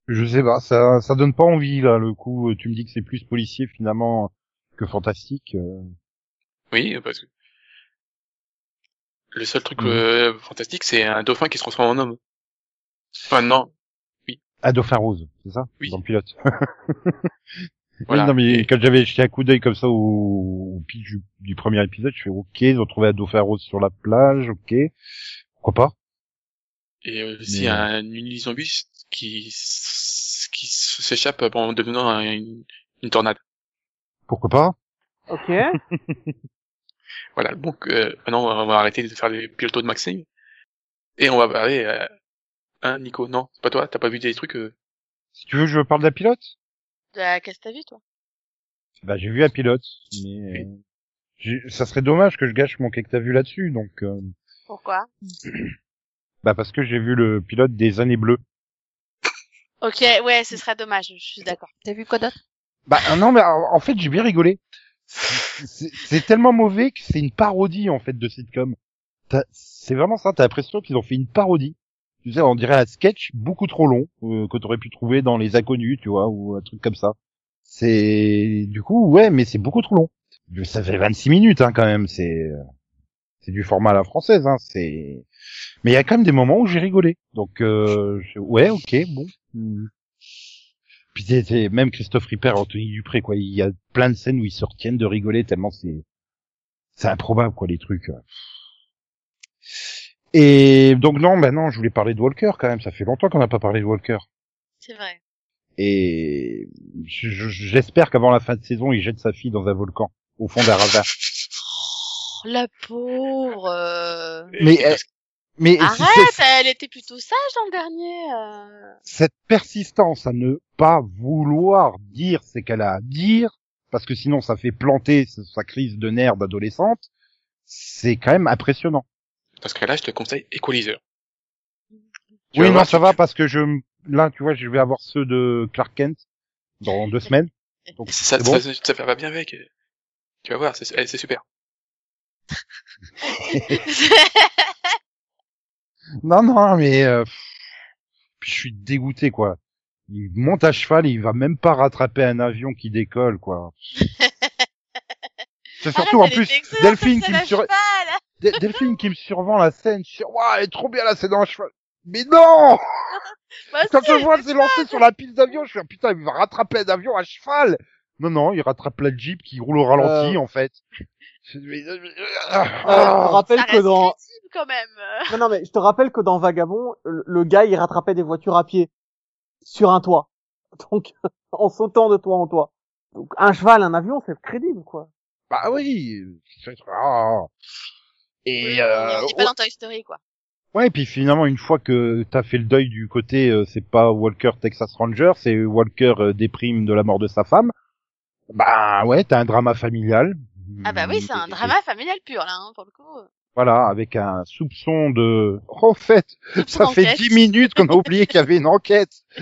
Je sais pas, ça ça donne pas envie là le coup. Tu me dis que c'est plus policier finalement que fantastique. euh. Oui, parce que le seul truc Mhm. euh, fantastique, c'est un dauphin qui se transforme en homme. Enfin, non. Ah, Dauphin Rose, c'est ça? Oui. Dans le pilote. Voilà. Oui, non mais Et- quand j'avais jeté un coup d'œil comme ça au, au pitch du, du premier épisode, je fais ok, ils ont trouvé un Dauphin Rose sur la plage, ok. Pourquoi pas? Et aussi Mais- un unizambus qui, s- qui s'échappe en devenant un- une, une tornade. Pourquoi pas? Ok. Voilà, donc euh, maintenant on va arrêter de faire les pilotos de Maxime. Et on va parler... Euh, hein, Nico Non, c'est pas toi T'as pas vu des trucs euh... Si tu veux, je parle d'un pilote? De la- Qu'est-ce que t'as vu toi? Bah j'ai vu un pilote, mais euh, j'ai- ça serait dommage que je gâche mon que t'as vu là-dessus, donc euh, Pourquoi? bah parce que j'ai vu le pilote des années bleues. Ok, ouais, ce serait dommage, je suis d'accord. T'as vu quoi d'autre? Bah euh, non mais en fait j'ai bien rigolé. C'est tellement mauvais que c'est une parodie en fait de sitcom. T'as- C'est vraiment ça, t'as l'impression qu'ils ont fait une parodie. Tu sais, on dirait un sketch beaucoup trop long euh, que t'aurais pu trouver dans Les Inconnus, tu vois, ou un truc comme ça. C'est du coup ouais, mais c'est beaucoup trop long. Ça fait 26 minutes hein, quand même, c'est c'est du format à la française, hein, c'est. Mais il y a quand même des moments où j'ai rigolé. Donc euh, je- ouais, ok, bon. Hmm. Puis c'est- même Christophe Ripper, Anthony Dupré, quoi. Il y a plein de scènes où ils se retiennent de rigoler tellement c'est c'est improbable, quoi, les trucs. Et donc non, bah non, je voulais parler de Walker quand même. Ça fait longtemps qu'on n'a pas parlé de Walker. C'est vrai. Et je- je- j'espère qu'avant la fin de saison, il jette sa fille dans un volcan au fond d'un ravin. Oh, la pauvre. euh. Mais euh, mais si Arrête, c'est- elle était plutôt sage dans le dernier. euh. cette persistance à ne pas vouloir dire ce qu'elle a à dire, parce que sinon ça fait planter sa- crise de nerfs d'adolescente, c'est quand même impressionnant. Parce que là, je te conseille Equalizer. Tu oui, non, ça tu- va parce que je, là, tu vois, je vais avoir ceux de Clark Kent dans deux semaines. Donc, Ça, bon. ça, ça, ça va bien avec. Tu vas voir, c'est c'est super. Non, non, mais euh, je suis dégoûté, quoi. Il monte à cheval, il va même pas rattraper un avion qui décolle, quoi. C'est surtout en plus Delphine qui me sur... Delphine qui me survend la scène. Je suis, waouh, elle est trop bien la scène en cheval. Mais non! Quand je vois elle s'est lancé sur la piste d'avion, je suis, ah, putain, il va rattraper un avion à cheval. Non, non, il rattrape la Jeep qui roule au ralenti, en fait. Je- Euh, je Ah. rappelle Ça que dans quand même. non non mais je te rappelle que dans Vagabond le, gars il rattrapait des voitures à pied sur un toit donc en sautant de toit en toit donc un cheval un avion c'est crédible quoi Bah oui. Ah. Et Oui, euh, on n'est pas dans Toy Story, quoi. ouais, et puis finalement, une fois que t'as fait le deuil du côté, euh, c'est pas Walker Texas Ranger, c'est Walker euh, déprime de la mort de sa femme. Bah ouais, t'as un drama familial. Ah bah oui, c'est un drama familial pur, là, hein, pour le coup. Voilà, avec un soupçon de... En fait, Soupçon ça fait dix minutes qu'on a oublié qu'il y avait une enquête.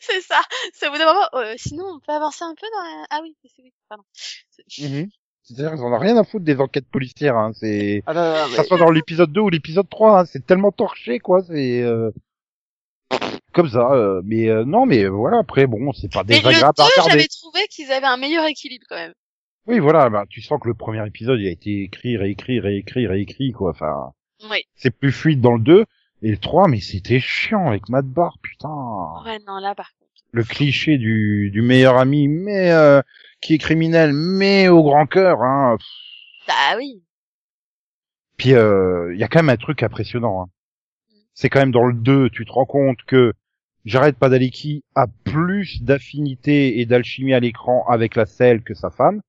c'est ça. Bout d'un moment. euh, sinon, on peut avancer un peu dans la... Ah oui, c'est oui, pardon. C'est- Mhm. C'est-à-dire qu'ils en ont rien à foutre des enquêtes policières, hein. C'est, Ah, que mais- ça soit dans l'épisode 2 ou l'épisode 3, hein. c'est tellement torché, quoi, c'est, euh, comme ça, euh, mais euh, non, mais euh, voilà, après, bon, c'est pas Mais le 2, désagréable à regarder. j'avais trouvé qu'ils avaient un meilleur équilibre quand même. Oui, voilà, bah, tu sens que le premier épisode, il a été écrit, réécrit, réécrit, réécrit, quoi, enfin, Oui. c'est plus fluide dans le 2, et le 3, mais c'était chiant avec Matt Barr, putain. Ouais, non, là, par contre. Le cliché du, du meilleur ami, mais, euh, qui est criminel, mais au grand cœur, hein. Bah oui. Puis, euh, il y a quand même un truc impressionnant, hein. C'est quand même dans le 2, tu te rends compte que Jared Padalecki a plus d'affinité et d'alchimie à l'écran avec la selle que sa femme.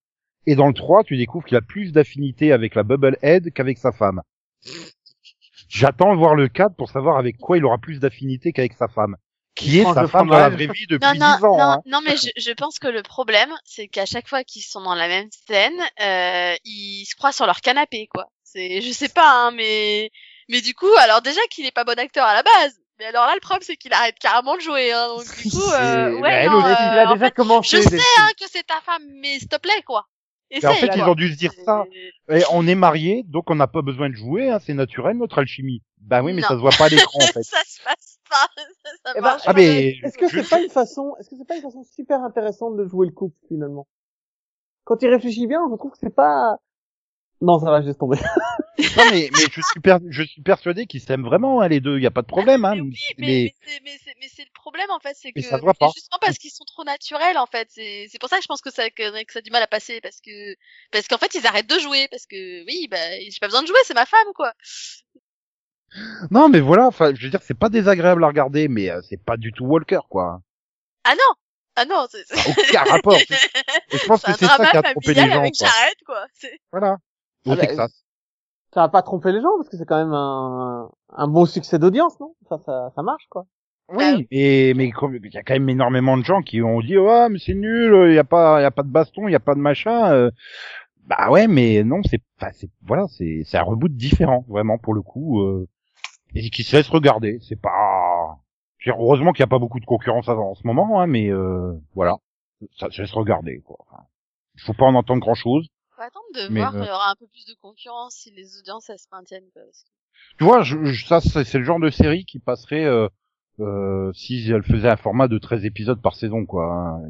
Et dans le 3, tu découvres qu'il a plus d'affinité avec la Bubblehead qu'avec sa femme. J'attends de voir le 4 pour savoir avec quoi il aura plus d'affinité qu'avec sa femme. Qui est sa femme dans la vraie vie depuis Non, 10 non, ans. non, hein. non, mais je, je pense que le problème, c'est qu'à chaque fois qu'ils sont dans la même scène, euh, ils se croient sur leur canapé, quoi. C'est, je sais pas, hein, mais, mais du coup, alors déjà qu'il est pas bon acteur à la base. Mais alors là, le problème, c'est qu'il arrête carrément de jouer, hein. Donc du coup, euh, ouais, bah, elle non, aussi, euh, il a en déjà fait, commencé. je sais, hein, que c'est ta femme, mais s'il te plaît, quoi. Et en fait, ils ont dû se dire ça. Et on est mariés, donc on n'a pas besoin de jouer, hein, c'est naturel notre alchimie. Bah oui, mais Non. ça se voit pas à l'écran en fait. ça se passe pas. Ça, ça Eh ben, Ah mais Est-ce que c'est pas une façon, est-ce que c'est pas une façon super intéressante de jouer le couple finalement? Quand il réfléchit bien, je trouve que c'est pas. Non, ça va, je laisse tomber. non mais mais je suis per- je suis persuadé qu'ils s'aiment vraiment hein, les deux, il y a pas de problème hein. Mais oui, mais, mais mais c'est le problème en fait, c'est que ça pas. c'est justement parce qu'ils sont trop naturels en fait. C'est c'est pour ça que je pense que ça que, que ça a du mal à passer parce que parce qu'en fait ils arrêtent de jouer parce que oui bah j'ai pas besoin de jouer, c'est ma femme quoi. non mais voilà, enfin je veux dire c'est pas désagréable à regarder, mais euh, c'est pas du tout Walker quoi. Ah non ah non c'est aucun rapport. Et je pense que c'est ça qui a trompé les gens avec quoi. Quoi. Voilà. Au Ah bah, Texas. Ça va pas tromper les gens parce que c'est quand même un, un bon succès d'audience, non? Ça, ça, ça marche quoi. Bah Oui, mais mais comme- il y a quand même énormément de gens qui ont dit ouais mais c'est nul, il y a pas il y a pas de baston, il y a pas de machin. euh. Bah ouais, mais non, c'est enfin, c'est voilà, c'est c'est un reboot différent vraiment pour le coup euh, et qui se laisse regarder. C'est pas je veux dire, heureusement qu'il y a pas beaucoup de concurrence en en ce moment, hein, mais euh, voilà, ça se laisse regarder quoi. Enfin, il faut pas en entendre grand chose. Faut attendre de Mais, voir il y aura un peu plus de concurrence si les audiences elles se maintiennent quoi. parce que- Tu vois, je, je- ça c'est le genre de série qui passerait euh, euh, si elle faisait un format de 13 épisodes par saison quoi. hein.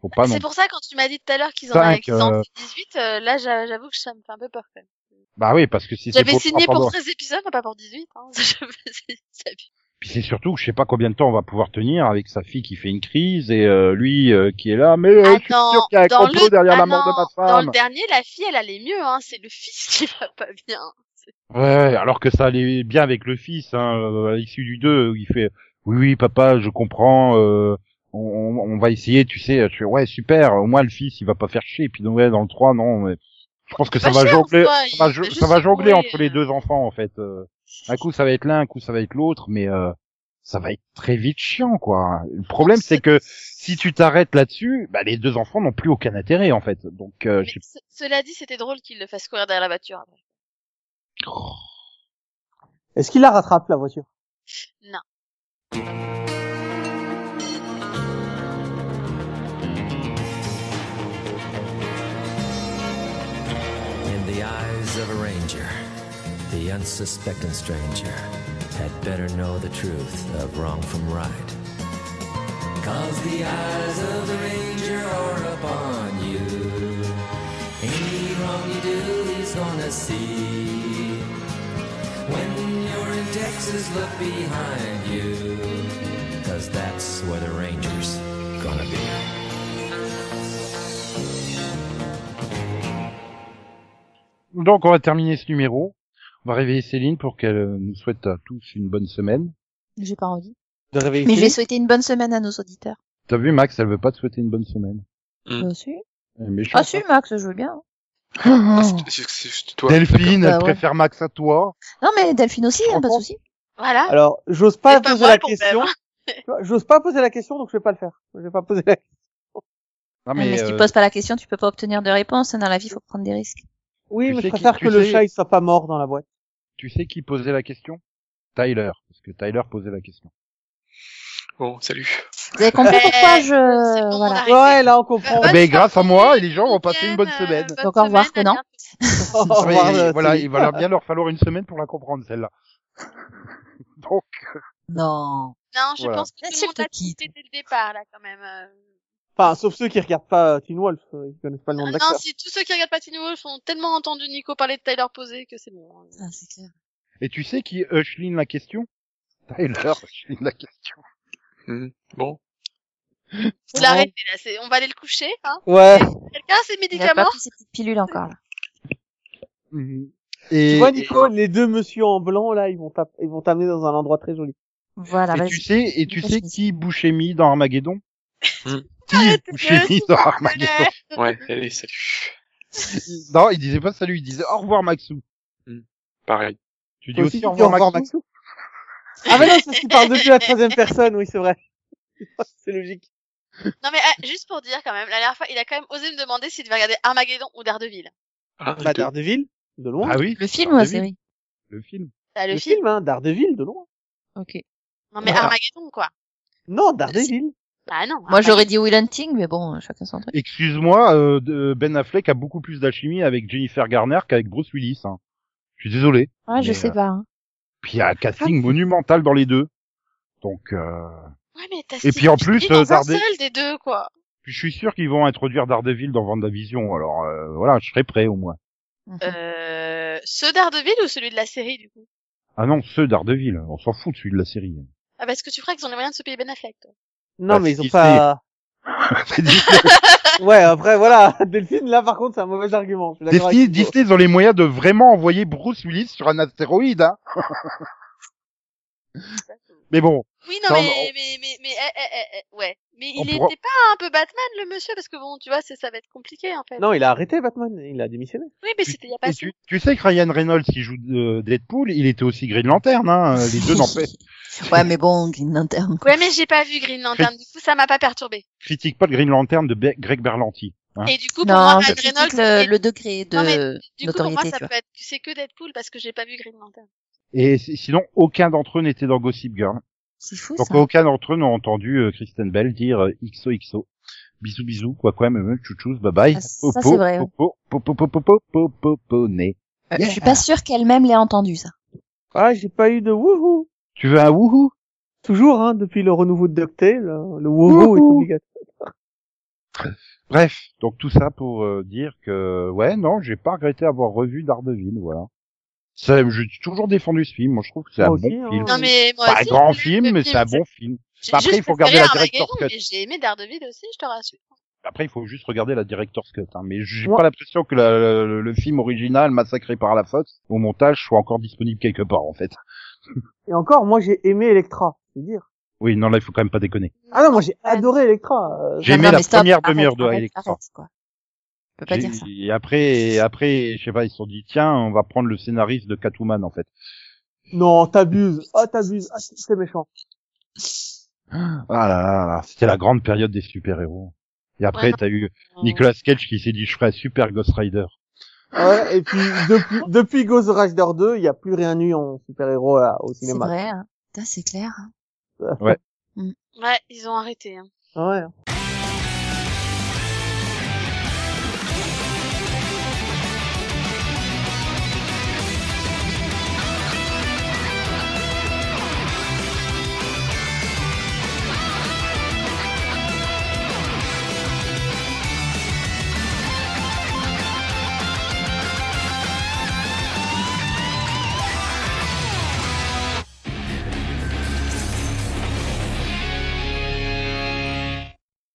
Faut pas non C'est pour ça quand tu m'as dit tout à l'heure qu'ils en avaient euh, faisaient 18 euh, là j'a- j'avoue que ça me fait un peu peur quand même. Bah oui, parce que si J'avais signé pour 13 épisodes, pas pour 18. Hein. Puis c'est surtout je sais pas combien de temps on va pouvoir tenir avec sa fille qui fait une crise et euh, lui euh, qui est là. Mais euh, je suis sûr qu'il y a un dans complot le- derrière la ah mort de ma Dans femme. le dernier, la fille, elle allait mieux. Hein. C'est le fils qui va pas bien. Ouais, alors que ça allait bien avec le fils, hein, euh, à l'issue du 2, où il fait oui oui papa, je comprends. Euh, on, on- va essayer, tu sais. Fais ouais super. Au moins le fils il va pas faire chier. Puis donc, ouais dans le 3 non. Mais... Je pense que ça va cher, jongler, ça va, va jo- juste ça va jongler entre les euh. deux enfants en fait. Euh, un coup ça va être l'un, un coup ça va être l'autre, mais euh, ça va être très vite chiant quoi. Le problème c'est que si tu t'arrêtes là-dessus, bah, les deux enfants n'ont plus aucun intérêt en fait. Donc euh, Mais je cela dit, c'était drôle qu'il le fasse courir derrière la voiture. après. Est-ce qu'il la rattrape la voiture? In the eyes of a ranger, the unsuspecting stranger had better know the truth of wrong from right. Cause the eyes of the ranger are upon you. Any wrong you do, he's gonna see. When you're in Texas, look behind you. Cause that's where the ranger's gonna be. Donc on va terminer ce numéro. On va réveiller Céline pour qu'elle euh, nous souhaite à tous une bonne semaine. J'ai pas envie. De réveiller Mais je vais souhaiter une bonne semaine à nos auditeurs. T'as vu Max, elle veut pas te souhaiter une bonne semaine. Mm. Euh, si. Ah si, hein. Max, je veux bien. Ah, c'est- c'est- c'est juste toi. Delphine, Bah elle ouais. préfère Max à toi. Non mais Delphine aussi, hein, pas de souci. Voilà. Alors, j'ose pas C'est poser la question. hein. J'ose pas poser la question, donc je vais pas le faire. Je vais pas poser la Non, Mais, si tu euh, poses pas la question, tu peux pas obtenir de réponse. Dans la vie, faut prendre des risques. Oui, Tu mais je préfère que le sais- chat il soit pas mort dans la boîte. Tu sais qui posait la question? Tyler, parce que Tyler posait la question. Bon, salut. Vous avez compris Mais pourquoi je... bon, voilà. Ouais, là on comprend. Bonne Ben, grâce à moi, les gens vont passer une bonne semaine. euh, bonne Donc, au revoir, Conan. euh, voilà, Céline. il va bien leur falloir une semaine pour la comprendre, celle-là. Donc, Non. Non, je Voilà. pense que tout c'est le monde a dès le départ, là, quand même. Enfin, sauf ceux qui regardent pas euh, Teen Wolf, euh, ils connaissent pas le nom de Ah l'acteur. non, si tous ceux qui regardent pas Teen Wolf ont tellement entendu Nico parler de Tyler Posey que c'est bon. hein. Ah, c'est clair. et tu sais qui Hushline la question? Tyler Hushline la question. Hmm. Bon. Faut Ouais. l'arrêter, là. c'est- On va aller le coucher, hein. Ouais. Quelqu'un a ses Il a pas médicaments? pris ses petites pilules encore, là. Mhm. Et, Tu vois, Nico, les deux monsieur en blanc, là, ils vont ils vont t'amener dans un endroit très joli. Voilà, et vas-y. tu sais, et tu sais qui Bouchemi dans Armageddon? Hmm. Qui Armageddon Ouais, allez, salut. Non, il disait pas salut, il disait au revoir Maxou. Pareil. Tu dis aussi, au revoir, Maxou, Ah mais non, c'est parce qu'il parle depuis la troisième personne, oui, c'est vrai. c'est logique. Non mais ah, juste pour dire quand même, la dernière fois, il a quand même osé me demander s'il devait regarder Armageddon ou Daredevil. Ah, Bah. Daredevil, de loin. Ah oui, Le film ou la série le film. Ah, le, le, film, film. hein, Daredevil, de loin. Ok. Non mais Voilà. Armageddon quoi. Non, Daredevil. Bah non. Moi, j'aurais dit Will Hunting, mais bon, chacun son truc. Excuse-moi, euh, Ben Affleck a beaucoup plus d'alchimie avec Jennifer Garner qu'avec Bruce Willis. Hein. Je suis désolé. Ouais, je sais euh, pas. hein. Puis il y a un casting monumental dans les deux. Donc, euh... Ouais mais t'as Et puis, en plus, dans euh, un Darede- seul des deux quoi. puis je suis sûr qu'ils vont introduire Daredevil dans WandaVision. Alors euh, voilà, je serai prêt au moins. Mhm. Euh, ce Daredevil ou celui de la série du coup? Ah non, ce Daredevil, on s'en fout de celui de la série. Ah parce que tu crois qu'ils ont les moyens de se payer Ben Affleck toi? Non, Bah, mais ils ont pas... Disney, Ouais, après, voilà. Delphine, là, par contre, c'est un mauvais argument. Je suis d'accord Disney, avec. Disney, ils ont les moyens de vraiment envoyer Bruce Willis sur un astéroïde. Hein. Mais bon, Oui non mais, mais mais mais eh, eh, eh, eh, ouais. Mais il pourra- était pas un peu Batman le monsieur parce que bon tu vois c'est ça va être compliqué en fait. Non, il a arrêté Batman. Il a démissionné. Oui mais c'était il y a pas et tu, tu sais que Ryan Reynolds qui joue euh, Deadpool, il était aussi Green Lantern. Hein. Les deux n'empêchent. Ouais, mais bon, Green Lantern. Ouais mais j'ai pas vu Green Lantern du coup ça m'a pas perturbé. critique pas le Green Lantern de Be- Greg Berlanti. Hein. Et du coup pour moi Non, Ryan Reynolds le, degré de Non, mais du coup pour moi ça peut être c'est que Deadpool parce que j'ai pas vu Green Lantern. Et si- sinon, aucun d'entre eux n'était dans Gossip Girl. C'est fou, Donc ça. aucun d'entre eux n'a entendu euh, Kristen Bell dire euh, XOXO. Bisous bisous, quoi quoi, me tchouchous, bye bye. Ah, ça, c'est vrai. Popo, popo, popo, popo, popo, popo, né. Euh. Je suis pas sûre qu'elle-même l'ait entendu, ça. Ah, j'ai pas eu de wouhou. Tu veux un wouhou? Toujours, hein, depuis le renouveau de DuckTales, le, wouhou est obligatoire. Bref, donc tout ça pour euh, dire que ouais, non, j'ai pas regretté avoir revu Daredevil, voilà. Ça, j'ai toujours défendu ce film, moi je trouve que c'est un bon aussi, hein. film. Non mais moi Pas un grand film, mais c'est un bon film. Après, il faut regarder la director's cut. j'ai aimé Daredevil aussi, je te rassure. Après, il faut juste regarder la director's cut. Hein. Mais j'ai pas l'impression que la- le, le film original, massacré par la Fox, au montage, soit encore disponible quelque part, en fait. Et encore, moi, j'ai aimé Electra, c'est dire. Oui, non, là, il faut quand même pas déconner. Ah non, moi, j'ai adoré Electra. euh, J'ai aimé non, la stop, première demi-heure de arrête, Electra. arrête, quoi. On peut pas J'ai- dire ça. Et après, après, je sais pas, ils se sont dit, tiens, on va prendre le scénariste de Catwoman, en fait. Non, t'abuses. Ah, t'abuses. Ah, c'est c'est méchant. Ah là là là, c'était la grande période des super-héros. Et après, Ouais, t'as eu Nicolas Cage qui s'est dit, je ferai un super Ghost Rider. Ouais, et puis, depuis, depuis Ghost Rider 2, il y a plus rien eu en super-héros, là, au C'est cinéma. vrai, hein. C'est clair. hein. Ouais, ils ont arrêté. Hein. Ouais.